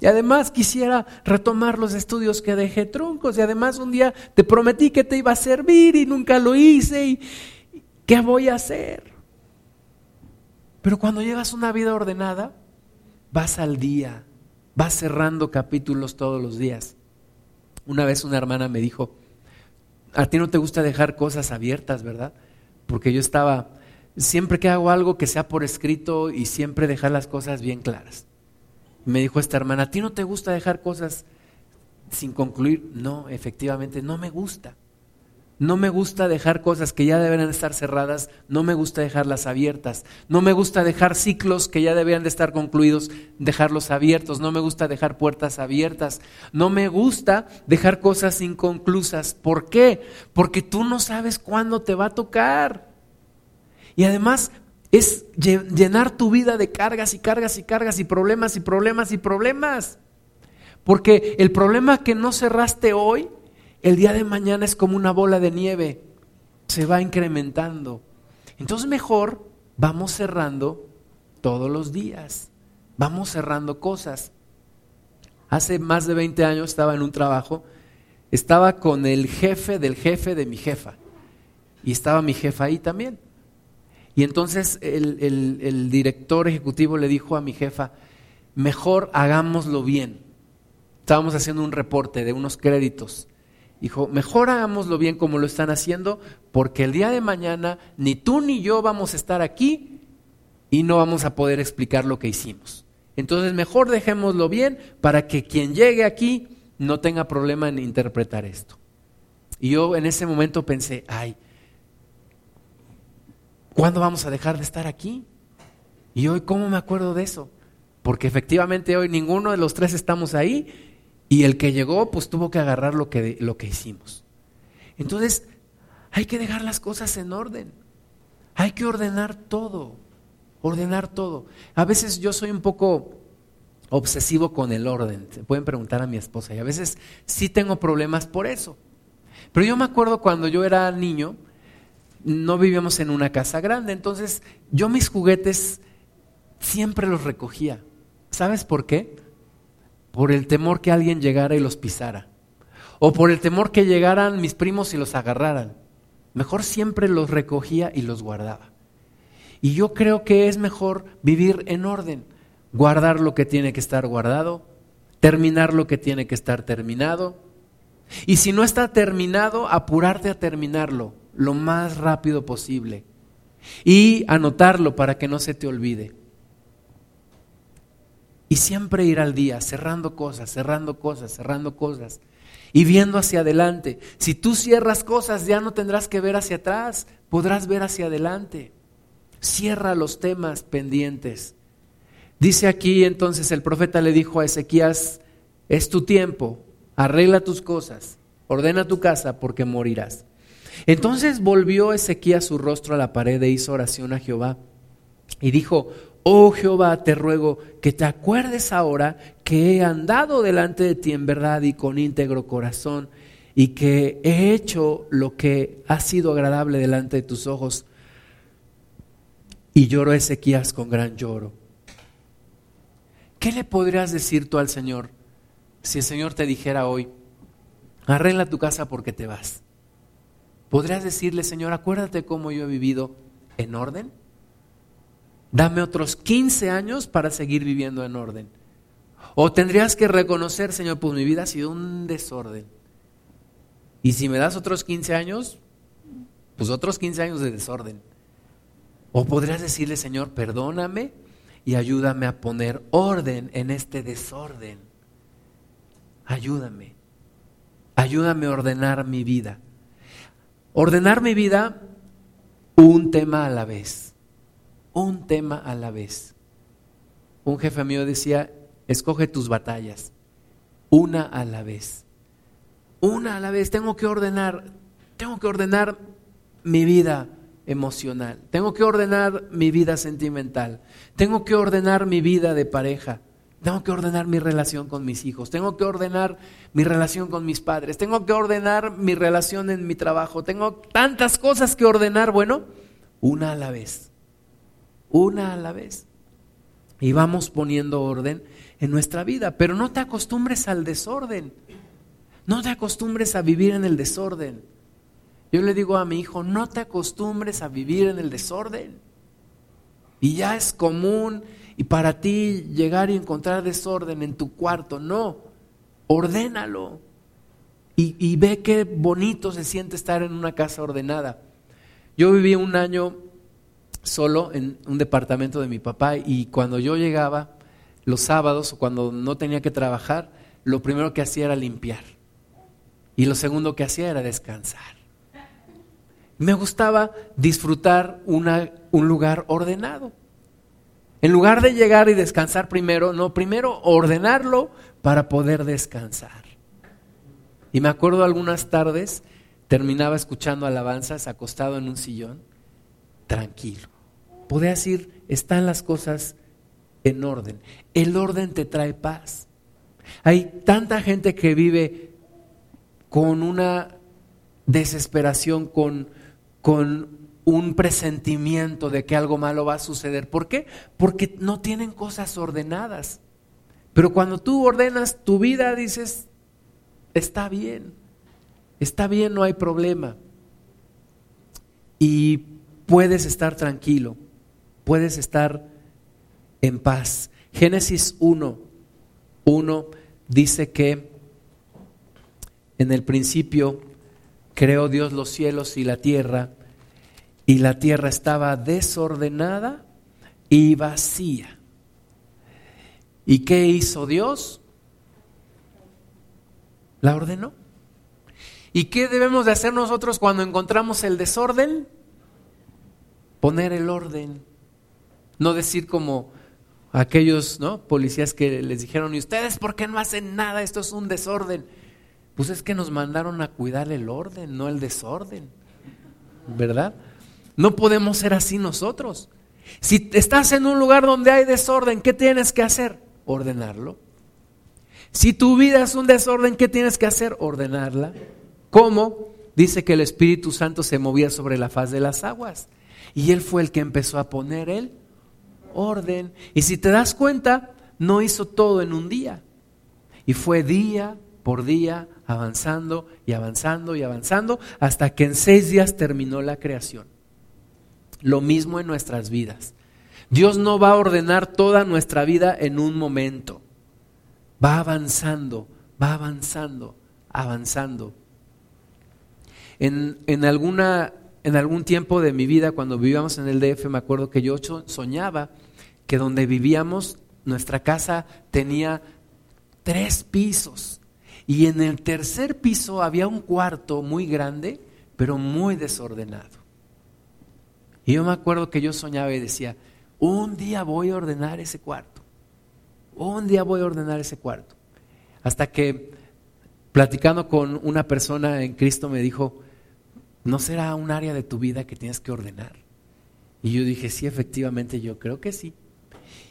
Y además quisiera retomar los estudios que dejé truncos. Y además un día te prometí que te iba a servir y nunca lo hice. ¿Y qué voy a hacer? Pero cuando llevas una vida ordenada, vas al día, vas cerrando capítulos todos los días. Una vez una hermana me dijo, a ti no te gusta dejar cosas abiertas, ¿verdad? Porque yo estaba, siempre que hago algo que sea por escrito y siempre dejar las cosas bien claras. Me dijo esta hermana, ¿a ti no te gusta dejar cosas sin concluir? No, efectivamente, no me gusta. No me gusta dejar cosas que ya deben estar cerradas, no me gusta dejarlas abiertas, no me gusta dejar ciclos que ya debían de estar concluidos, dejarlos abiertos, no me gusta dejar puertas abiertas, no me gusta dejar cosas inconclusas. ¿Por qué? Porque tú no sabes cuándo te va a tocar. Y además es llenar tu vida de cargas y cargas y cargas y problemas y problemas y problemas. Porque el problema que no cerraste hoy, el día de mañana es como una bola de nieve, se va incrementando. Entonces mejor vamos cerrando todos los días, vamos cerrando cosas. Hace más de 20 años estaba en un trabajo, estaba con el jefe del jefe de mi jefa y estaba mi jefa ahí también. Y entonces el, director ejecutivo le dijo a mi jefa, mejor hagámoslo bien. Estábamos haciendo un reporte de unos créditos. Dijo, mejor hagámoslo bien como lo están haciendo, porque el día de mañana ni tú ni yo vamos a estar aquí y no vamos a poder explicar lo que hicimos. Entonces mejor dejémoslo bien para que quien llegue aquí no tenga problema en interpretar esto. Y yo en ese momento pensé, ay, ¿Cuándo vamos a dejar de estar aquí? Y hoy, ¿cómo me acuerdo de eso? Porque efectivamente hoy ninguno de los tres estamos ahí y el que llegó pues tuvo que agarrar lo que, lo que hicimos. Entonces, hay que dejar las cosas en orden. Hay que ordenar todo, ordenar todo. A veces yo soy un poco obsesivo con el orden. Se pueden preguntar a mi esposa y a veces sí tengo problemas por eso. Pero yo me acuerdo cuando yo era niño, no vivíamos en una casa grande, entonces yo mis juguetes siempre los recogía. ¿Sabes por qué? Por el temor que alguien llegara y los pisara. O por el temor que llegaran mis primos y los agarraran. Mejor siempre los recogía y los guardaba. Y yo creo que es mejor vivir en orden, guardar lo que tiene que estar guardado, terminar lo que tiene que estar terminado. Y si no está terminado, apurarte a terminarlo lo más rápido posible. y anotarlo para que no se te olvide. Y siempre ir al día, cerrando cosas, cerrando cosas, cerrando cosas y viendo hacia adelante. Si tú cierras cosas, ya no tendrás que ver hacia atrás, podrás ver hacia adelante. Cierra los temas pendientes. Dice aquí entonces el profeta le dijo a Ezequías, es tu tiempo, arregla tus cosas, ordena tu casa porque morirás. Entonces volvió Ezequías su rostro a la pared e hizo oración a Jehová y dijo, oh Jehová, te ruego que te acuerdes ahora que he andado delante de ti en verdad y con íntegro corazón y que he hecho lo que ha sido agradable delante de tus ojos. Y lloró Ezequías con gran lloro. ¿Qué le podrías decir tú al Señor si el Señor te dijera hoy, arregla tu casa porque te vas? ¿Podrías decirle, Señor, acuérdate cómo yo he vivido en orden? Dame otros 15 años para seguir viviendo en orden. O tendrías que reconocer, Señor, pues mi vida ha sido un desorden. Y si me das otros 15 años, pues otros 15 años de desorden. O podrías decirle, Señor, perdóname y ayúdame a poner orden en este desorden. Ayúdame. Ayúdame a ordenar mi vida. Ordenar mi vida un tema a la vez un tema a la vez. Un jefe mío decía, escoge tus batallas, una a la vez. Una a la vez, tengo que ordenar, tengo que ordenar mi vida emocional, tengo que ordenar mi vida sentimental, tengo que ordenar mi vida de pareja, tengo que ordenar mi relación con mis hijos, tengo que ordenar mi relación con mis padres, tengo que ordenar mi relación en mi trabajo, tengo tantas cosas que ordenar, bueno, una a la vez una a la vez. Y vamos poniendo orden en nuestra vida, pero no te acostumbres al desorden. No te acostumbres a vivir en el desorden. Yo le digo a mi hijo, no te acostumbres a vivir en el desorden. Y ya es común y para ti llegar y encontrar desorden en tu cuarto. No, ordénalo. Y, ve qué bonito se siente estar en una casa ordenada. Yo viví un año solo en un departamento de mi papá y cuando yo llegaba los sábados o cuando no tenía que trabajar, lo primero que hacía era limpiar y lo segundo que hacía era descansar. Me gustaba disfrutar un lugar ordenado. En lugar de llegar y descansar primero, no, primero ordenarlo para poder descansar. Y me acuerdo algunas tardes, terminaba escuchando alabanzas acostado en un sillón tranquilo. Podría decir, están las cosas en orden. El orden te trae paz. Hay tanta gente que vive con una desesperación, con, con un presentimiento de que algo malo va a suceder. ¿Por qué? Porque no tienen cosas ordenadas. Pero cuando tú ordenas tu vida, dices, está bien, está bien, no hay problema. Y puedes estar tranquilo, puedes estar en paz. Génesis 1, 1 dice que en el principio creó Dios los cielos y la tierra, y la tierra estaba desordenada y vacía. ¿Y qué hizo Dios? La ordenó. ¿Y qué debemos de hacer nosotros cuando encontramos el desorden? poner el orden, no decir como aquellos ¿no? policías que les dijeron, ¿y ustedes por qué no hacen nada? Esto es un desorden. Pues es que nos mandaron a cuidar el orden, no el desorden, ¿verdad? No podemos ser así nosotros. Si estás en un lugar donde hay desorden, ¿qué tienes que hacer? Ordenarlo. Si tu vida es un desorden, ¿qué tienes que hacer? Ordenarla. ¿Cómo? Dice que el Espíritu Santo se movía sobre la faz de las aguas. Y él fue el que empezó a poner el orden. Y si te das cuenta, no hizo todo en un día. Y fue día por día avanzando y avanzando y avanzando hasta que en seis días terminó la creación. Lo mismo en nuestras vidas. Dios no va a ordenar toda nuestra vida en un momento. Va avanzando, va avanzando, avanzando. En, en alguna en algún tiempo de mi vida, cuando vivíamos en el DF, me acuerdo que yo soñaba que donde vivíamos, nuestra casa tenía tres pisos. Y en el tercer piso había un cuarto muy grande, pero muy desordenado. Y yo me acuerdo que yo soñaba y decía, un día voy a ordenar ese cuarto. Un día voy a ordenar ese cuarto. Hasta que platicando con una persona en Cristo me dijo, ¿no será un área de tu vida que tienes que ordenar? Y yo dije, sí, efectivamente, yo creo que sí.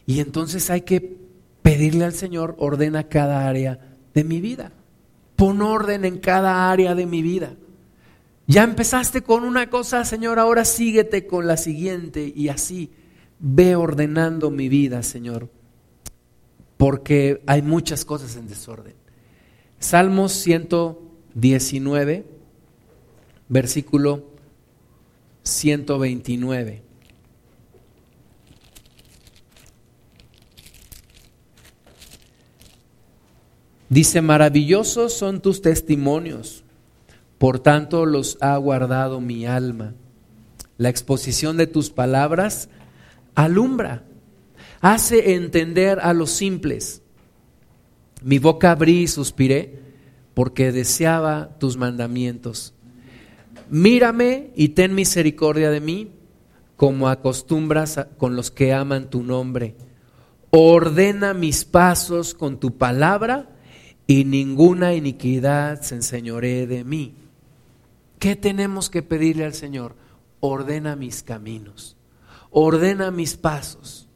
Y entonces hay que pedirle al Señor, ordena cada área de mi vida. Pon orden en cada área de mi vida. Ya empezaste con una cosa, Señor, ahora síguete con la siguiente y así ve ordenando mi vida, Señor, porque hay muchas cosas en desorden. Salmos 119, versículo 129. Dice, maravillosos son tus testimonios, por tanto los ha guardado mi alma. La exposición de tus palabras alumbra, hace entender a los simples. Mi boca abrí y suspiré porque deseaba tus mandamientos. Mírame y ten misericordia de mí, como acostumbras con los que aman tu nombre. Ordena mis pasos con tu palabra y ninguna iniquidad se enseñoree de mí. ¿Qué tenemos que pedirle al Señor? Ordena mis caminos, ordena mis pasos,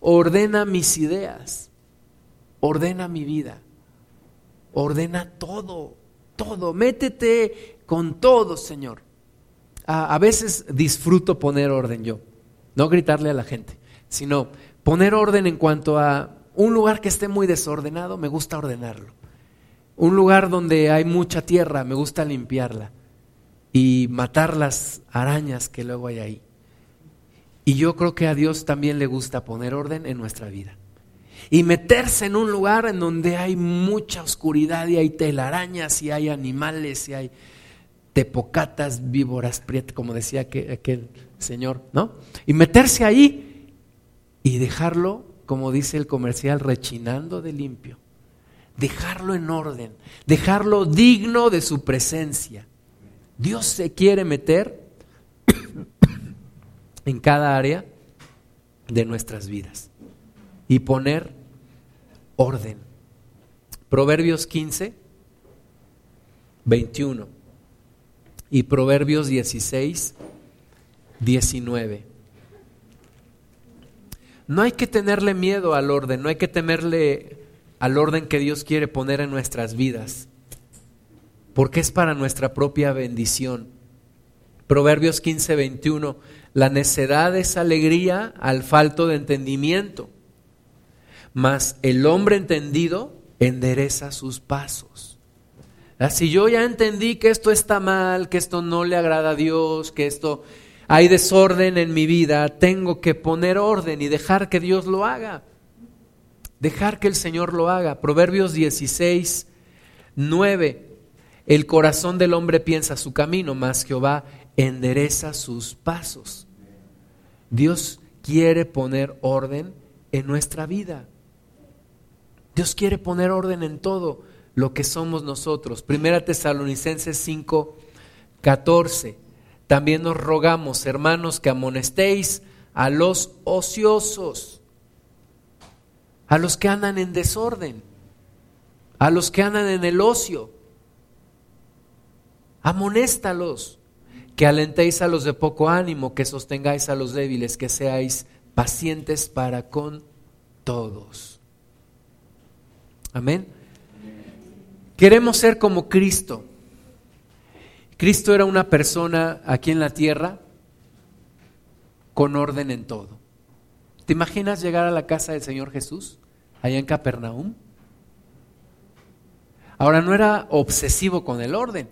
ordena mis ideas, ordena mi vida, ordena todo, todo, métete con todo, Señor. A, a veces disfruto poner orden yo, no gritarle a la gente, sino poner orden en cuanto a un lugar que esté muy desordenado, me gusta ordenarlo. Un lugar donde hay mucha tierra, me gusta limpiarla y matar las arañas que luego hay ahí. Y yo creo que a Dios también le gusta poner orden en nuestra vida. Y meterse en un lugar en donde hay mucha oscuridad y hay telarañas y hay animales y hay tepocatas, víboras, como decía aquel, aquel señor, ¿no? Y meterse ahí y dejarlo como dice el comercial, rechinando de limpio. Dejarlo en orden, dejarlo digno de su presencia. Dios se quiere meter en cada área de nuestras vidas y poner orden. Proverbios 15, 21 y Proverbios 16, 19. No hay que tenerle miedo al orden, no hay que temerle al orden que Dios quiere poner en nuestras vidas, porque es para nuestra propia bendición. Proverbios 15, 21, la necedad es alegría al falto de entendimiento, mas el hombre entendido endereza sus pasos. Si yo ya entendí que esto está mal, que esto no le agrada a Dios, que esto hay desorden en mi vida, tengo que poner orden y dejar que Dios lo haga. Dejar que el Señor lo haga. Proverbios 16, 9. El corazón del hombre piensa su camino, mas Jehová endereza sus pasos. Dios quiere poner orden en nuestra vida. Dios quiere poner orden en todo lo que somos nosotros. Primera Tesalonicenses 5, 14. También nos rogamos, hermanos, que amonestéis a los ociosos, a los que andan en desorden, a los que andan en el ocio. Amonéstalos, que alentéis a los de poco ánimo, que sostengáis a los débiles, que seáis pacientes para con todos. Amén. Queremos ser como Cristo. Cristo era una persona aquí en la tierra con orden en todo. ¿Te imaginas llegar a la casa del Señor Jesús, allá en Capernaum? Ahora no era obsesivo con el orden,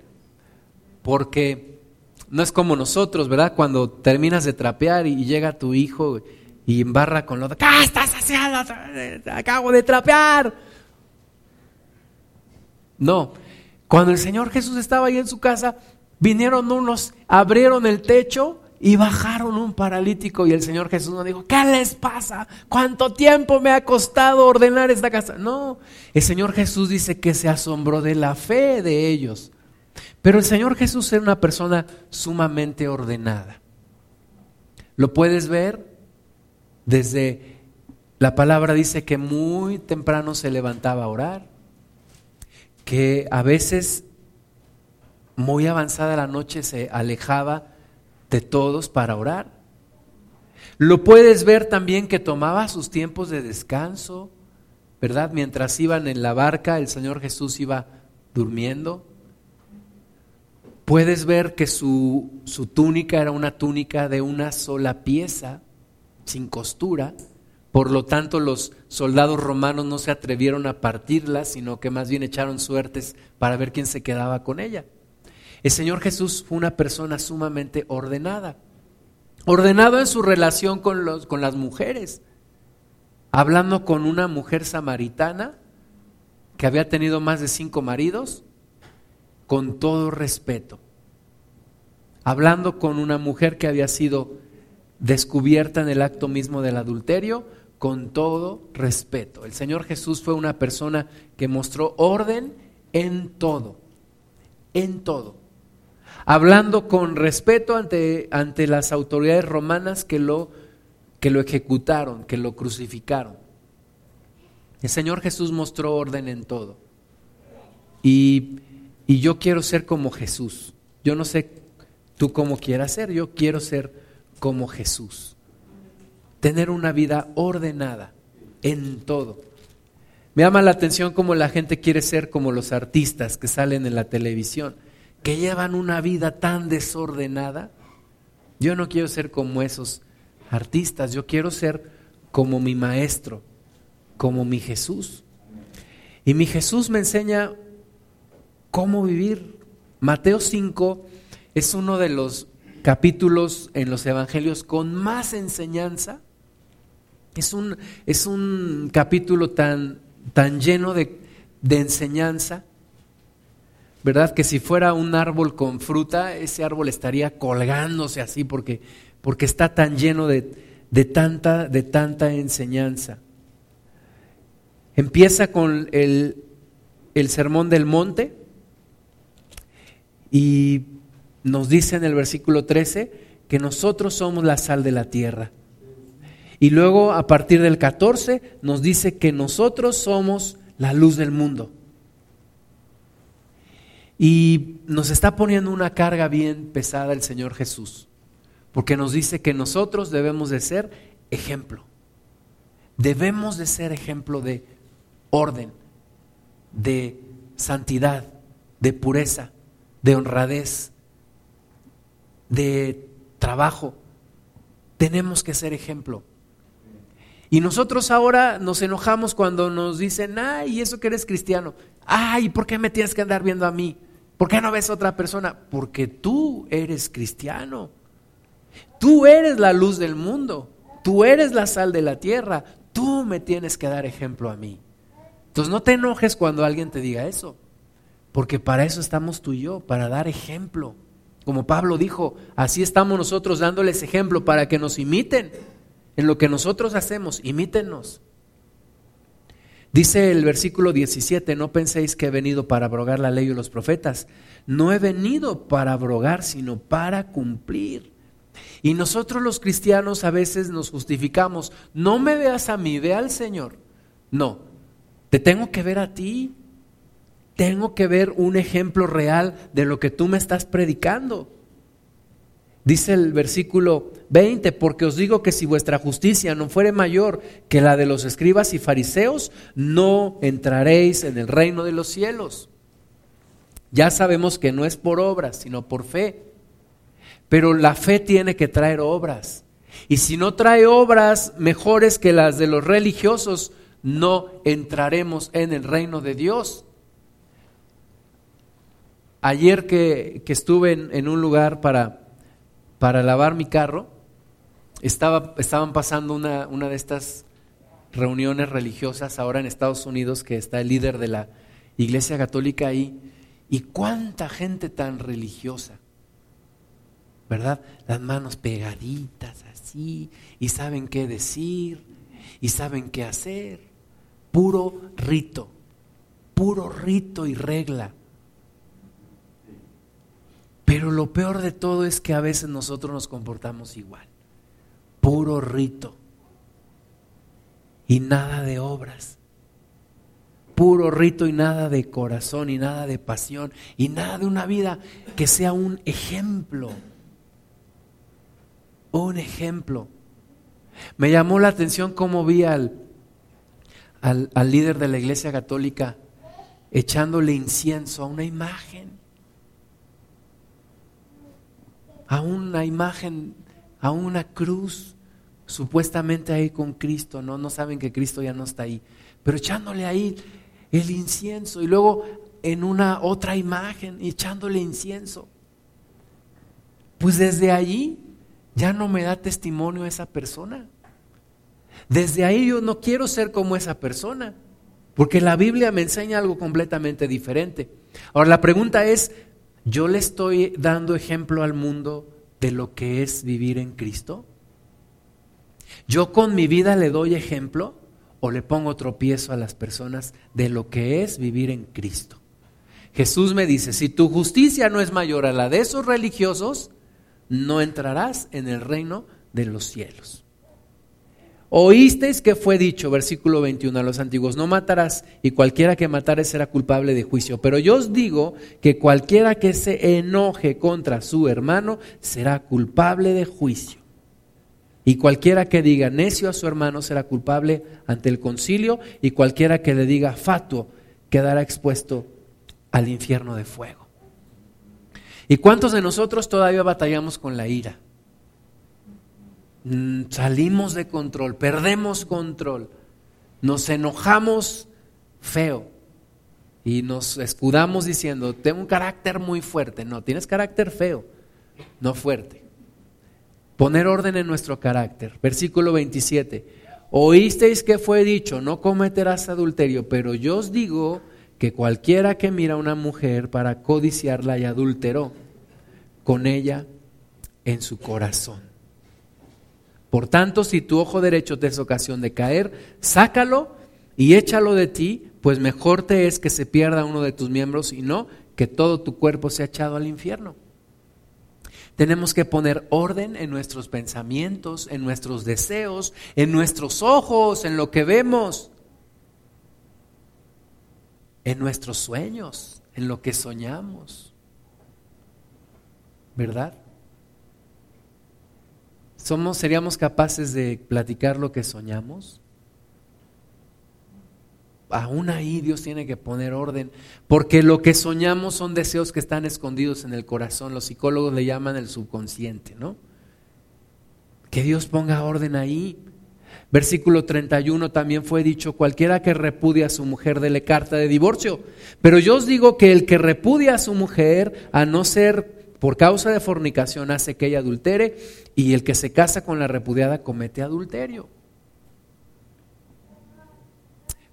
porque no es como nosotros, ¿verdad? Cuando terminas de trapear y llega tu hijo y embarra con lo de, ¿qué estás haciendo? Acabo de trapear. No, cuando el Señor Jesús estaba ahí en su casa, Vinieron unos, abrieron el techo y bajaron un paralítico y el Señor Jesús nos dijo, ¿qué les pasa? ¿Cuánto tiempo me ha costado ordenar esta casa? No, el Señor Jesús dice que se asombró de la fe de ellos. Pero el Señor Jesús era una persona sumamente ordenada. Lo puedes ver desde la palabra dice que muy temprano se levantaba a orar, que a veces muy avanzada la noche se alejaba de todos para orar. Lo puedes ver también que tomaba sus tiempos de descanso, ¿verdad? Mientras iban en la barca, el Señor Jesús iba durmiendo. Puedes ver que su, su túnica era una túnica de una sola pieza, sin costura. Por lo tanto, los soldados romanos no se atrevieron a partirla, sino que más bien echaron suertes para ver quién se quedaba con ella. El Señor Jesús fue una persona sumamente ordenada, ordenado en su relación con, los, con las mujeres, hablando con una mujer samaritana que había tenido más de cinco maridos, con todo respeto, hablando con una mujer que había sido descubierta en el acto mismo del adulterio, con todo respeto. El Señor Jesús fue una persona que mostró orden en todo, en todo hablando con respeto ante, ante las autoridades romanas que lo, que lo ejecutaron, que lo crucificaron. El Señor Jesús mostró orden en todo. Y, y yo quiero ser como Jesús. Yo no sé tú cómo quieras ser, yo quiero ser como Jesús. Tener una vida ordenada en todo. Me llama la atención como la gente quiere ser como los artistas que salen en la televisión que llevan una vida tan desordenada. Yo no quiero ser como esos artistas, yo quiero ser como mi maestro, como mi Jesús. Y mi Jesús me enseña cómo vivir. Mateo 5 es uno de los capítulos en los evangelios con más enseñanza. Es un, es un capítulo tan, tan lleno de, de enseñanza ¿verdad? Que si fuera un árbol con fruta, ese árbol estaría colgándose así porque, porque está tan lleno de, tanta, de tanta enseñanza. Empieza con el, el sermón del monte y nos dice en el versículo 13 que nosotros somos la sal de la tierra. Y luego a partir del 14 nos dice que nosotros somos la luz del mundo. Y nos está poniendo una carga bien pesada el Señor Jesús, porque nos dice que nosotros debemos de ser ejemplo. Debemos de ser ejemplo de orden, de santidad, de pureza, de honradez, de trabajo. Tenemos que ser ejemplo. Y nosotros ahora nos enojamos cuando nos dicen, ay, eso que eres cristiano. Ay, ¿por qué me tienes que andar viendo a mí? ¿Por qué no ves a otra persona? Porque tú eres cristiano. Tú eres la luz del mundo. Tú eres la sal de la tierra. Tú me tienes que dar ejemplo a mí. Entonces no te enojes cuando alguien te diga eso. Porque para eso estamos tú y yo, para dar ejemplo. Como Pablo dijo, así estamos nosotros dándoles ejemplo para que nos imiten. En lo que nosotros hacemos, imítenos. Dice el versículo 17, no penséis que he venido para abrogar la ley y los profetas. No he venido para abrogar, sino para cumplir. Y nosotros los cristianos a veces nos justificamos, no me veas a mí, ve al Señor. No, te tengo que ver a ti. Tengo que ver un ejemplo real de lo que tú me estás predicando. Dice el versículo 20, porque os digo que si vuestra justicia no fuere mayor que la de los escribas y fariseos, no entraréis en el reino de los cielos. Ya sabemos que no es por obras, sino por fe. Pero la fe tiene que traer obras. Y si no trae obras mejores que las de los religiosos, no entraremos en el reino de Dios. Ayer que, estuve en un lugar para para lavar mi carro, estaba, estaban pasando una, una, de estas reuniones religiosas ahora en Estados Unidos, que está el líder de la Iglesia Católica ahí, y cuánta gente tan religiosa. ¿verdad? Las manos pegaditas así, y saben qué decir, y saben qué hacer. Puro rito, puro rito y regla. Pero lo peor de todo es que a veces nosotros nos comportamos igual. Puro rito. Y nada de obras. Puro rito y nada de corazón y nada de pasión y nada de una vida que sea un ejemplo. Un ejemplo. Me llamó la atención cómo vi al, al, líder de la iglesia católica echándole incienso a una imagen a una imagen, a una cruz, supuestamente ahí con Cristo, ¿no? No saben que Cristo ya no está ahí, pero echándole ahí el incienso y luego en una otra imagen echándole incienso. Pues desde allí ya no me da testimonio esa persona. Desde ahí yo no quiero ser como esa persona, porque la Biblia me enseña algo completamente diferente. Ahora la pregunta es, ¿Yo le estoy dando ejemplo al mundo de lo que es vivir en Cristo? ¿Yo con mi vida le doy ejemplo o le pongo tropiezo a las personas de lo que es vivir en Cristo? Jesús me dice, si tu justicia no es mayor a la de esos religiosos, no entrarás en el reino de los cielos. Oísteis que fue dicho, versículo 21, a los antiguos, no matarás y cualquiera que matare será culpable de juicio. Pero yo os digo que cualquiera que se enoje contra su hermano será culpable de juicio. Y cualquiera que diga necio a su hermano será culpable ante el concilio y cualquiera que le diga fatuo quedará expuesto al infierno de fuego. ¿Y cuántos de nosotros todavía batallamos con la ira? Mm, salimos de control, perdemos control, nos enojamos feo y nos escudamos diciendo, tengo un carácter muy fuerte. No, tienes carácter feo, no fuerte. Poner orden en nuestro carácter. Versículo 27. Oísteis que fue dicho, no cometerás adulterio, pero yo os digo que cualquiera que mira a una mujer para codiciarla y adulteró con ella en su corazón. Por tanto, si tu ojo derecho te es ocasión de caer, sácalo y échalo de ti, pues mejor te es que se pierda uno de tus miembros y no que todo tu cuerpo sea echado al infierno. Tenemos que poner orden en nuestros pensamientos, en nuestros deseos, en nuestros ojos, en lo que vemos, en nuestros sueños, en lo que soñamos. ¿Verdad? ¿Somos, ¿Seríamos capaces de platicar lo que soñamos? Aún ahí Dios tiene que poner orden, porque lo que soñamos son deseos que están escondidos en el corazón. Los psicólogos le llaman el subconsciente, ¿no? Que Dios ponga orden ahí. Versículo 31 también fue dicho, cualquiera que repudia a su mujer dele carta de divorcio. Pero yo os digo que el que repudia a su mujer, a no ser por causa de fornicación hace que ella adultere y el que se casa con la repudiada comete adulterio.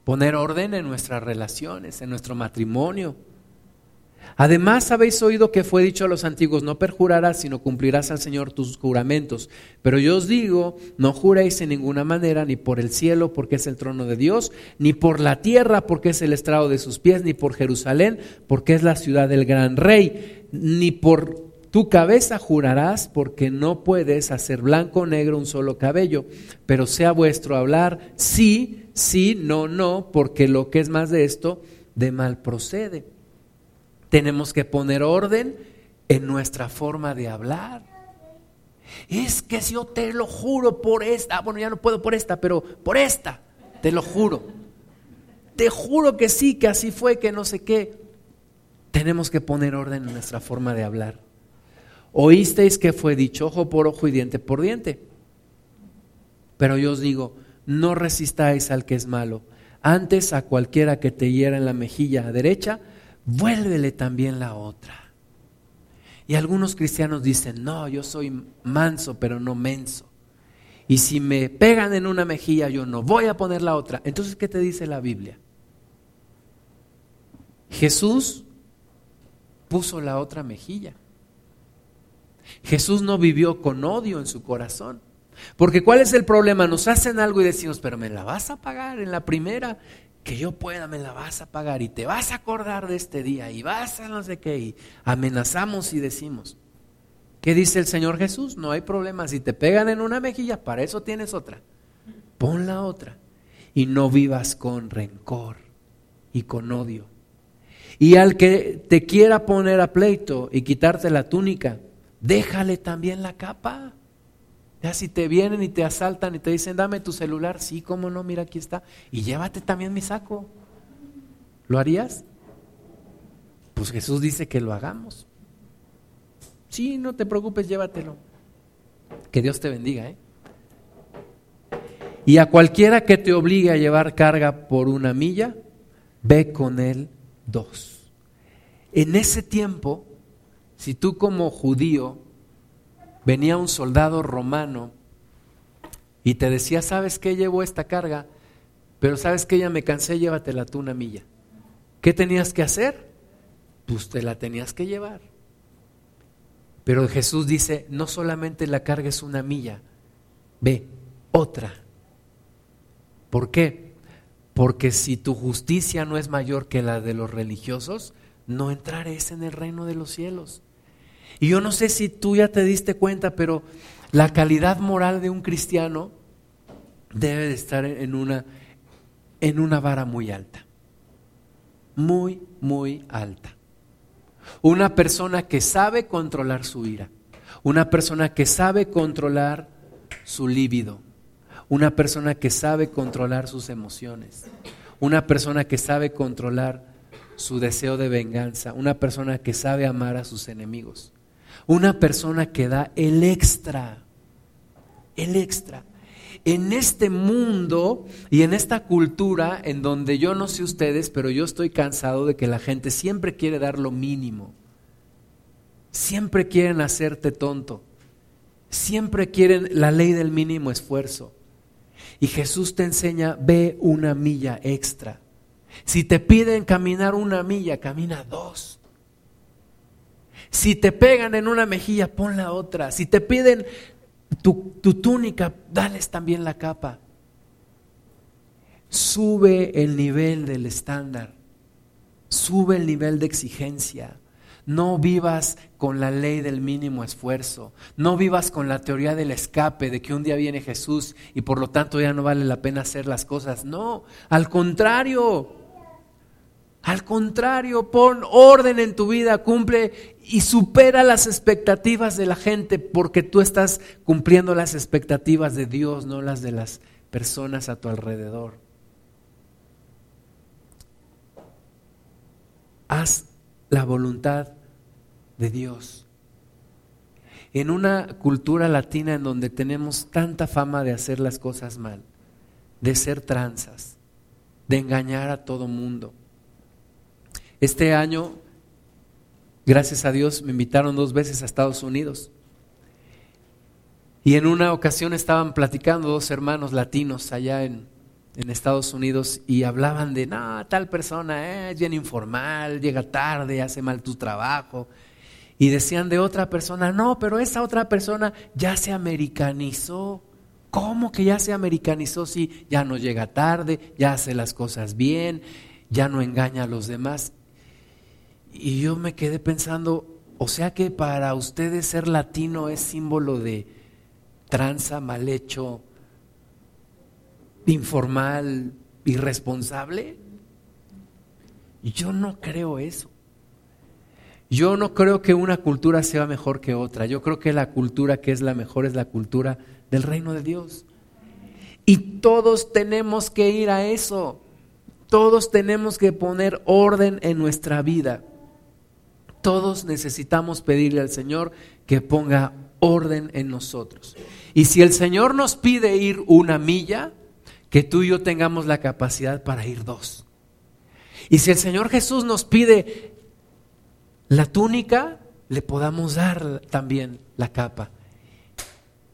Poner orden en nuestras relaciones, en nuestro matrimonio. Además habéis oído que fue dicho a los antiguos, no perjurarás, sino cumplirás al Señor tus juramentos. Pero yo os digo, no juréis en ninguna manera, ni por el cielo, porque es el trono de Dios, ni por la tierra, porque es el estrado de sus pies, ni por Jerusalén, porque es la ciudad del gran rey, ni por tu cabeza jurarás, porque no puedes hacer blanco o negro un solo cabello, pero sea vuestro hablar sí, sí, no, no, porque lo que es más de esto, de mal procede. Tenemos que poner orden en nuestra forma de hablar. Es que si yo te lo juro por esta, ah, bueno, ya no puedo por esta, pero por esta, te lo juro. Te juro que sí, que así fue, que no sé qué. Tenemos que poner orden en nuestra forma de hablar. Oísteis que fue dicho ojo por ojo y diente por diente. Pero yo os digo, no resistáis al que es malo. Antes a cualquiera que te hiera en la mejilla derecha, vuélvele también la otra. Y algunos cristianos dicen, no, yo soy manso, pero no menso. Y si me pegan en una mejilla, yo no voy a poner la otra. Entonces, ¿qué te dice la Biblia? Jesús puso la otra mejilla. Jesús no vivió con odio en su corazón. Porque ¿cuál es el problema? Nos hacen algo y decimos, pero me la vas a pagar en la primera que yo pueda, me la vas a pagar y te vas a acordar de este día y vas a no sé qué y amenazamos y decimos. ¿Qué dice el Señor Jesús? No hay problema. Si te pegan en una mejilla, para eso tienes otra. Pon la otra y no vivas con rencor y con odio. Y al que te quiera poner a pleito y quitarte la túnica, déjale también la capa. Ya si te vienen y te asaltan y te dicen, dame tu celular, sí, cómo no, mira, aquí está. Y llévate también mi saco. ¿Lo harías? Pues Jesús dice que lo hagamos. Sí, no te preocupes, llévatelo. Que Dios te bendiga, ¿eh? Y a cualquiera que te obligue a llevar carga por una milla, ve con él dos. En ese tiempo, si tú como judío venía un soldado romano y te decía, ¿sabes qué llevo esta carga? Pero sabes que ya me cansé, llévatela tú una milla. ¿Qué tenías que hacer? Pues te la tenías que llevar. Pero Jesús dice, no solamente la carga es una milla, ve, otra. ¿Por qué? Porque si tu justicia no es mayor que la de los religiosos, no entrarás en el reino de los cielos. Y yo no sé si tú ya te diste cuenta, pero la calidad moral de un cristiano debe de estar en una, en una vara muy alta. Muy, muy alta. Una persona que sabe controlar su ira. Una persona que sabe controlar su líbido una persona que sabe controlar sus emociones, una persona que sabe controlar su deseo de venganza, una persona que sabe amar a sus enemigos, una persona que da el extra, el extra. En este mundo y en esta cultura en donde yo no sé ustedes, pero yo estoy cansado de que la gente siempre quiere dar lo mínimo, siempre quieren hacerte tonto, siempre quieren la ley del mínimo esfuerzo. Y Jesús te enseña, ve una milla extra. Si te piden caminar una milla, camina dos. Si te pegan en una mejilla, pon la otra. Si te piden tu, tu túnica, dales también la capa. Sube el nivel del estándar. Sube el nivel de exigencia. No vivas con la ley del mínimo esfuerzo. No vivas con la teoría del escape, de que un día viene Jesús y por lo tanto ya no vale la pena hacer las cosas. No, al contrario. Al contrario, pon orden en tu vida, cumple y supera las expectativas de la gente porque tú estás cumpliendo las expectativas de Dios, no las de las personas a tu alrededor. Haz la voluntad de Dios. En una cultura latina en donde tenemos tanta fama de hacer las cosas mal, de ser tranzas, de engañar a todo mundo. Este año, gracias a Dios, me invitaron dos veces a Estados Unidos. Y en una ocasión estaban platicando dos hermanos latinos allá en, en Estados Unidos y hablaban de, no, tal persona es bien informal, llega tarde, hace mal tu trabajo. Y decían de otra persona, no, pero esa otra persona ya se americanizó. ¿Cómo que ya se americanizó si ya no llega tarde, ya hace las cosas bien, ya no engaña a los demás? Y yo me quedé pensando, o sea que para ustedes ser latino es símbolo de tranza, mal hecho, informal, irresponsable? Yo no creo eso. Yo no creo que una cultura sea mejor que otra. Yo creo que la cultura que es la mejor es la cultura del reino de Dios. Y todos tenemos que ir a eso. Todos tenemos que poner orden en nuestra vida. Todos necesitamos pedirle al Señor que ponga orden en nosotros. Y si el Señor nos pide ir una milla, que tú y yo tengamos la capacidad para ir dos. Y si el Señor Jesús nos pide la túnica, le podamos dar también la capa.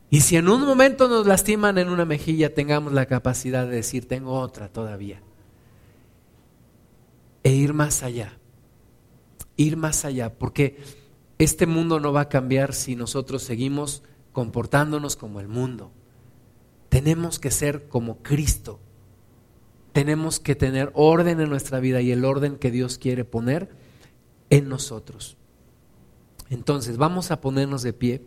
Y si en un momento nos lastiman en una mejilla, tengamos la capacidad de decir, tengo otra todavía. E ir más allá. Ir más allá. Porque este mundo no va a cambiar si nosotros seguimos comportándonos como el mundo. Tenemos que ser como Cristo. Tenemos que tener orden en nuestra vida y el orden que Dios quiere poner en nosotros. Entonces vamos a ponernos de pie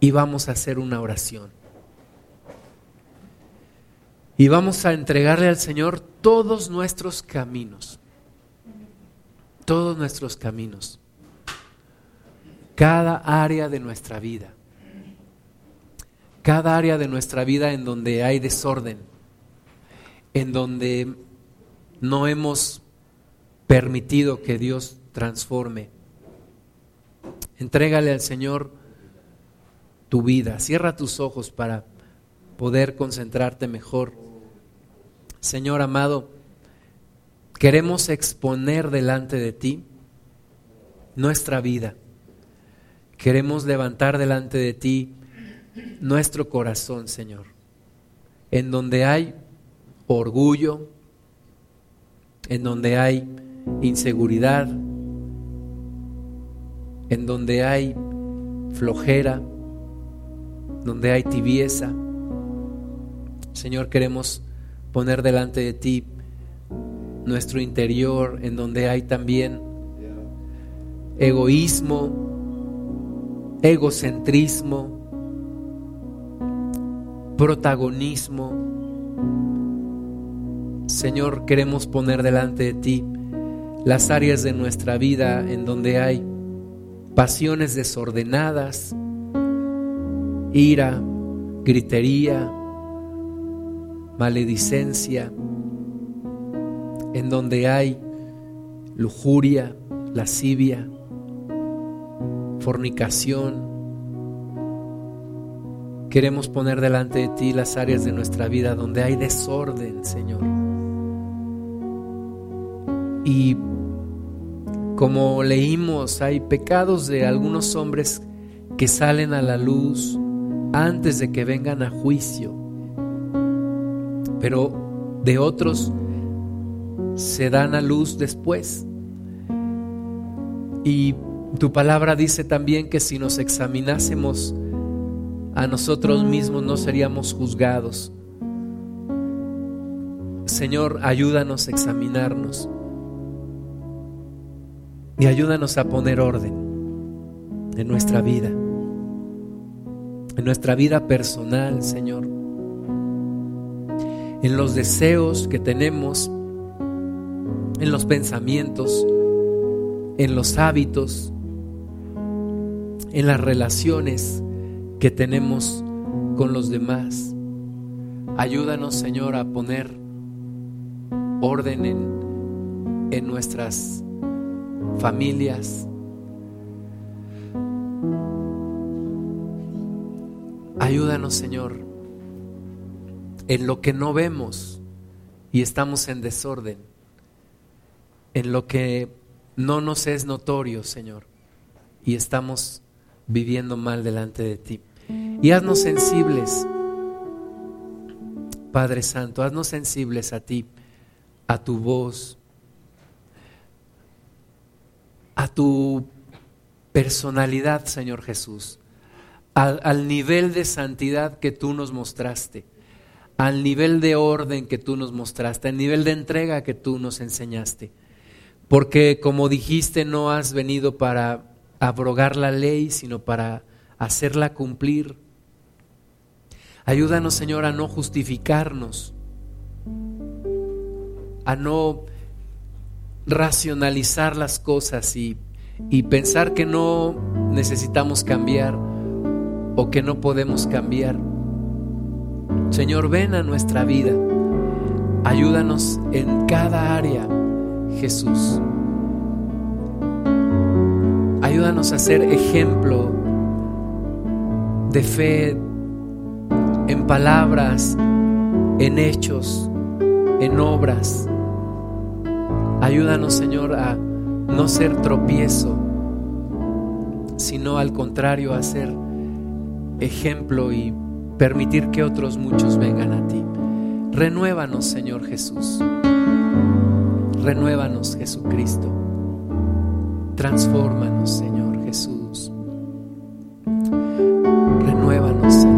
y vamos a hacer una oración. Y vamos a entregarle al Señor todos nuestros caminos. Todos nuestros caminos. Cada área de nuestra vida. Cada área de nuestra vida en donde hay desorden. En donde no hemos permitido que Dios transforme. Entrégale al Señor tu vida. Cierra tus ojos para poder concentrarte mejor. Señor amado, queremos exponer delante de ti nuestra vida. Queremos levantar delante de ti nuestro corazón, Señor, en donde hay orgullo, en donde hay inseguridad, en donde hay flojera, donde hay tibieza. Señor, queremos poner delante de ti nuestro interior, en donde hay también egoísmo, egocentrismo, protagonismo. Señor, queremos poner delante de ti las áreas de nuestra vida en donde hay pasiones desordenadas, ira, gritería, maledicencia, en donde hay lujuria, lascivia, fornicación. Queremos poner delante de ti las áreas de nuestra vida donde hay desorden, Señor. Y como leímos, hay pecados de algunos hombres que salen a la luz antes de que vengan a juicio pero de otros se dan a luz después. Y tu palabra dice también que si nos examinásemos a nosotros mismos no seríamos juzgados. Señor, ayúdanos a examinarnos y ayúdanos a poner orden en nuestra vida, en nuestra vida personal, Señor en los deseos que tenemos, en los pensamientos, en los hábitos, en las relaciones que tenemos con los demás. Ayúdanos, Señor, a poner orden en, en nuestras familias. Ayúdanos, Señor, en lo que no vemos y estamos en desorden, en lo que no nos es notorio, Señor, y estamos viviendo mal delante de ti. Y haznos sensibles, Padre Santo, haznos sensibles a ti, a tu voz, a tu personalidad, Señor Jesús, al, al nivel de santidad que tú nos mostraste al nivel de orden que tú nos mostraste, al nivel de entrega que tú nos enseñaste. Porque como dijiste, no has venido para abrogar la ley, sino para hacerla cumplir. Ayúdanos, Señor, a no justificarnos, a no racionalizar las cosas y, y pensar que no necesitamos cambiar o que no podemos cambiar Señor, ven a nuestra vida. Ayúdanos en cada área, Jesús. Ayúdanos a ser ejemplo de fe en palabras, en hechos, en obras. Ayúdanos, Señor, a no ser tropiezo, sino al contrario, a ser ejemplo y permitir que otros muchos vengan a ti. Renuévanos, Señor Jesús. Renuévanos, Jesucristo. Transfórmanos, Señor Jesús. Renuévanos, Señor.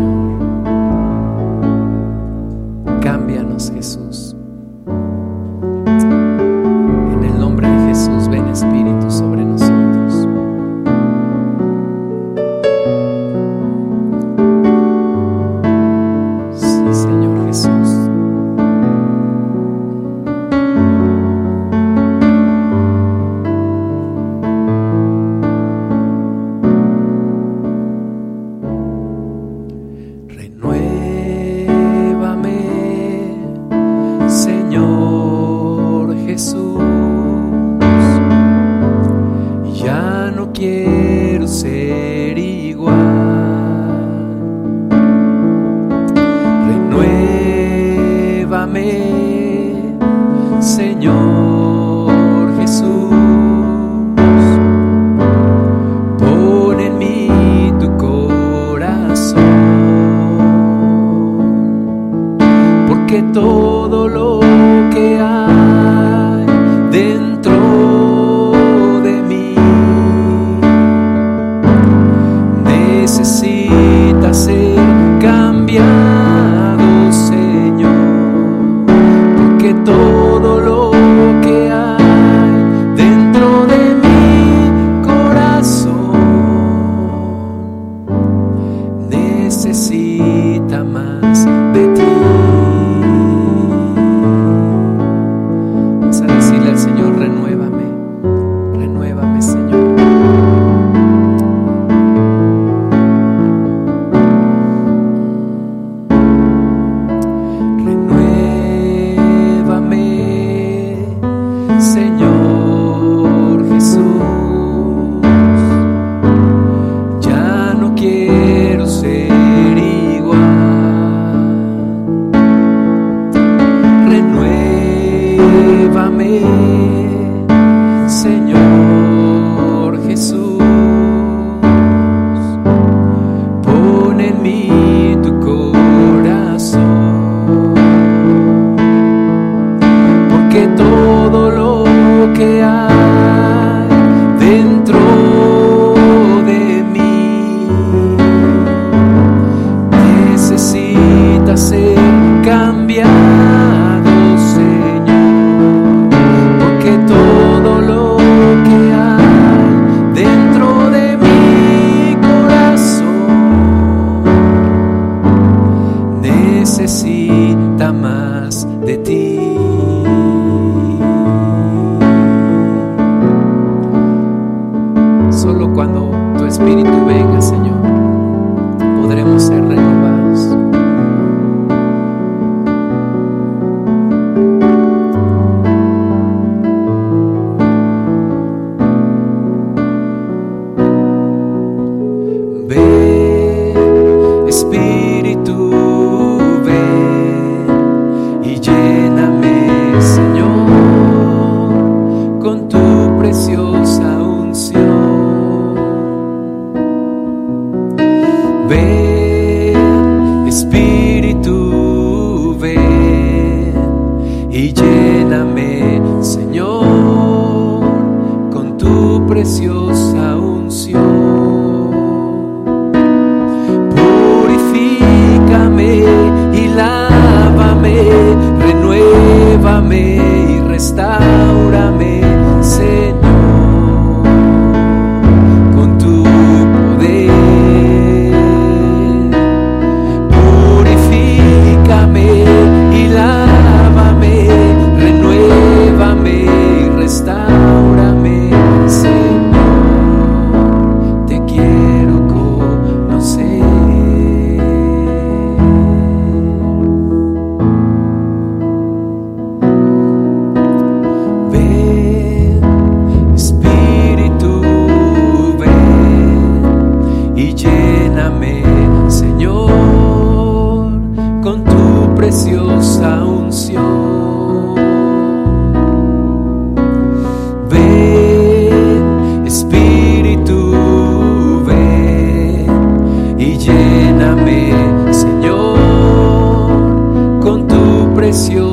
silencio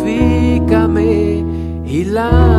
Purifícame y lávame,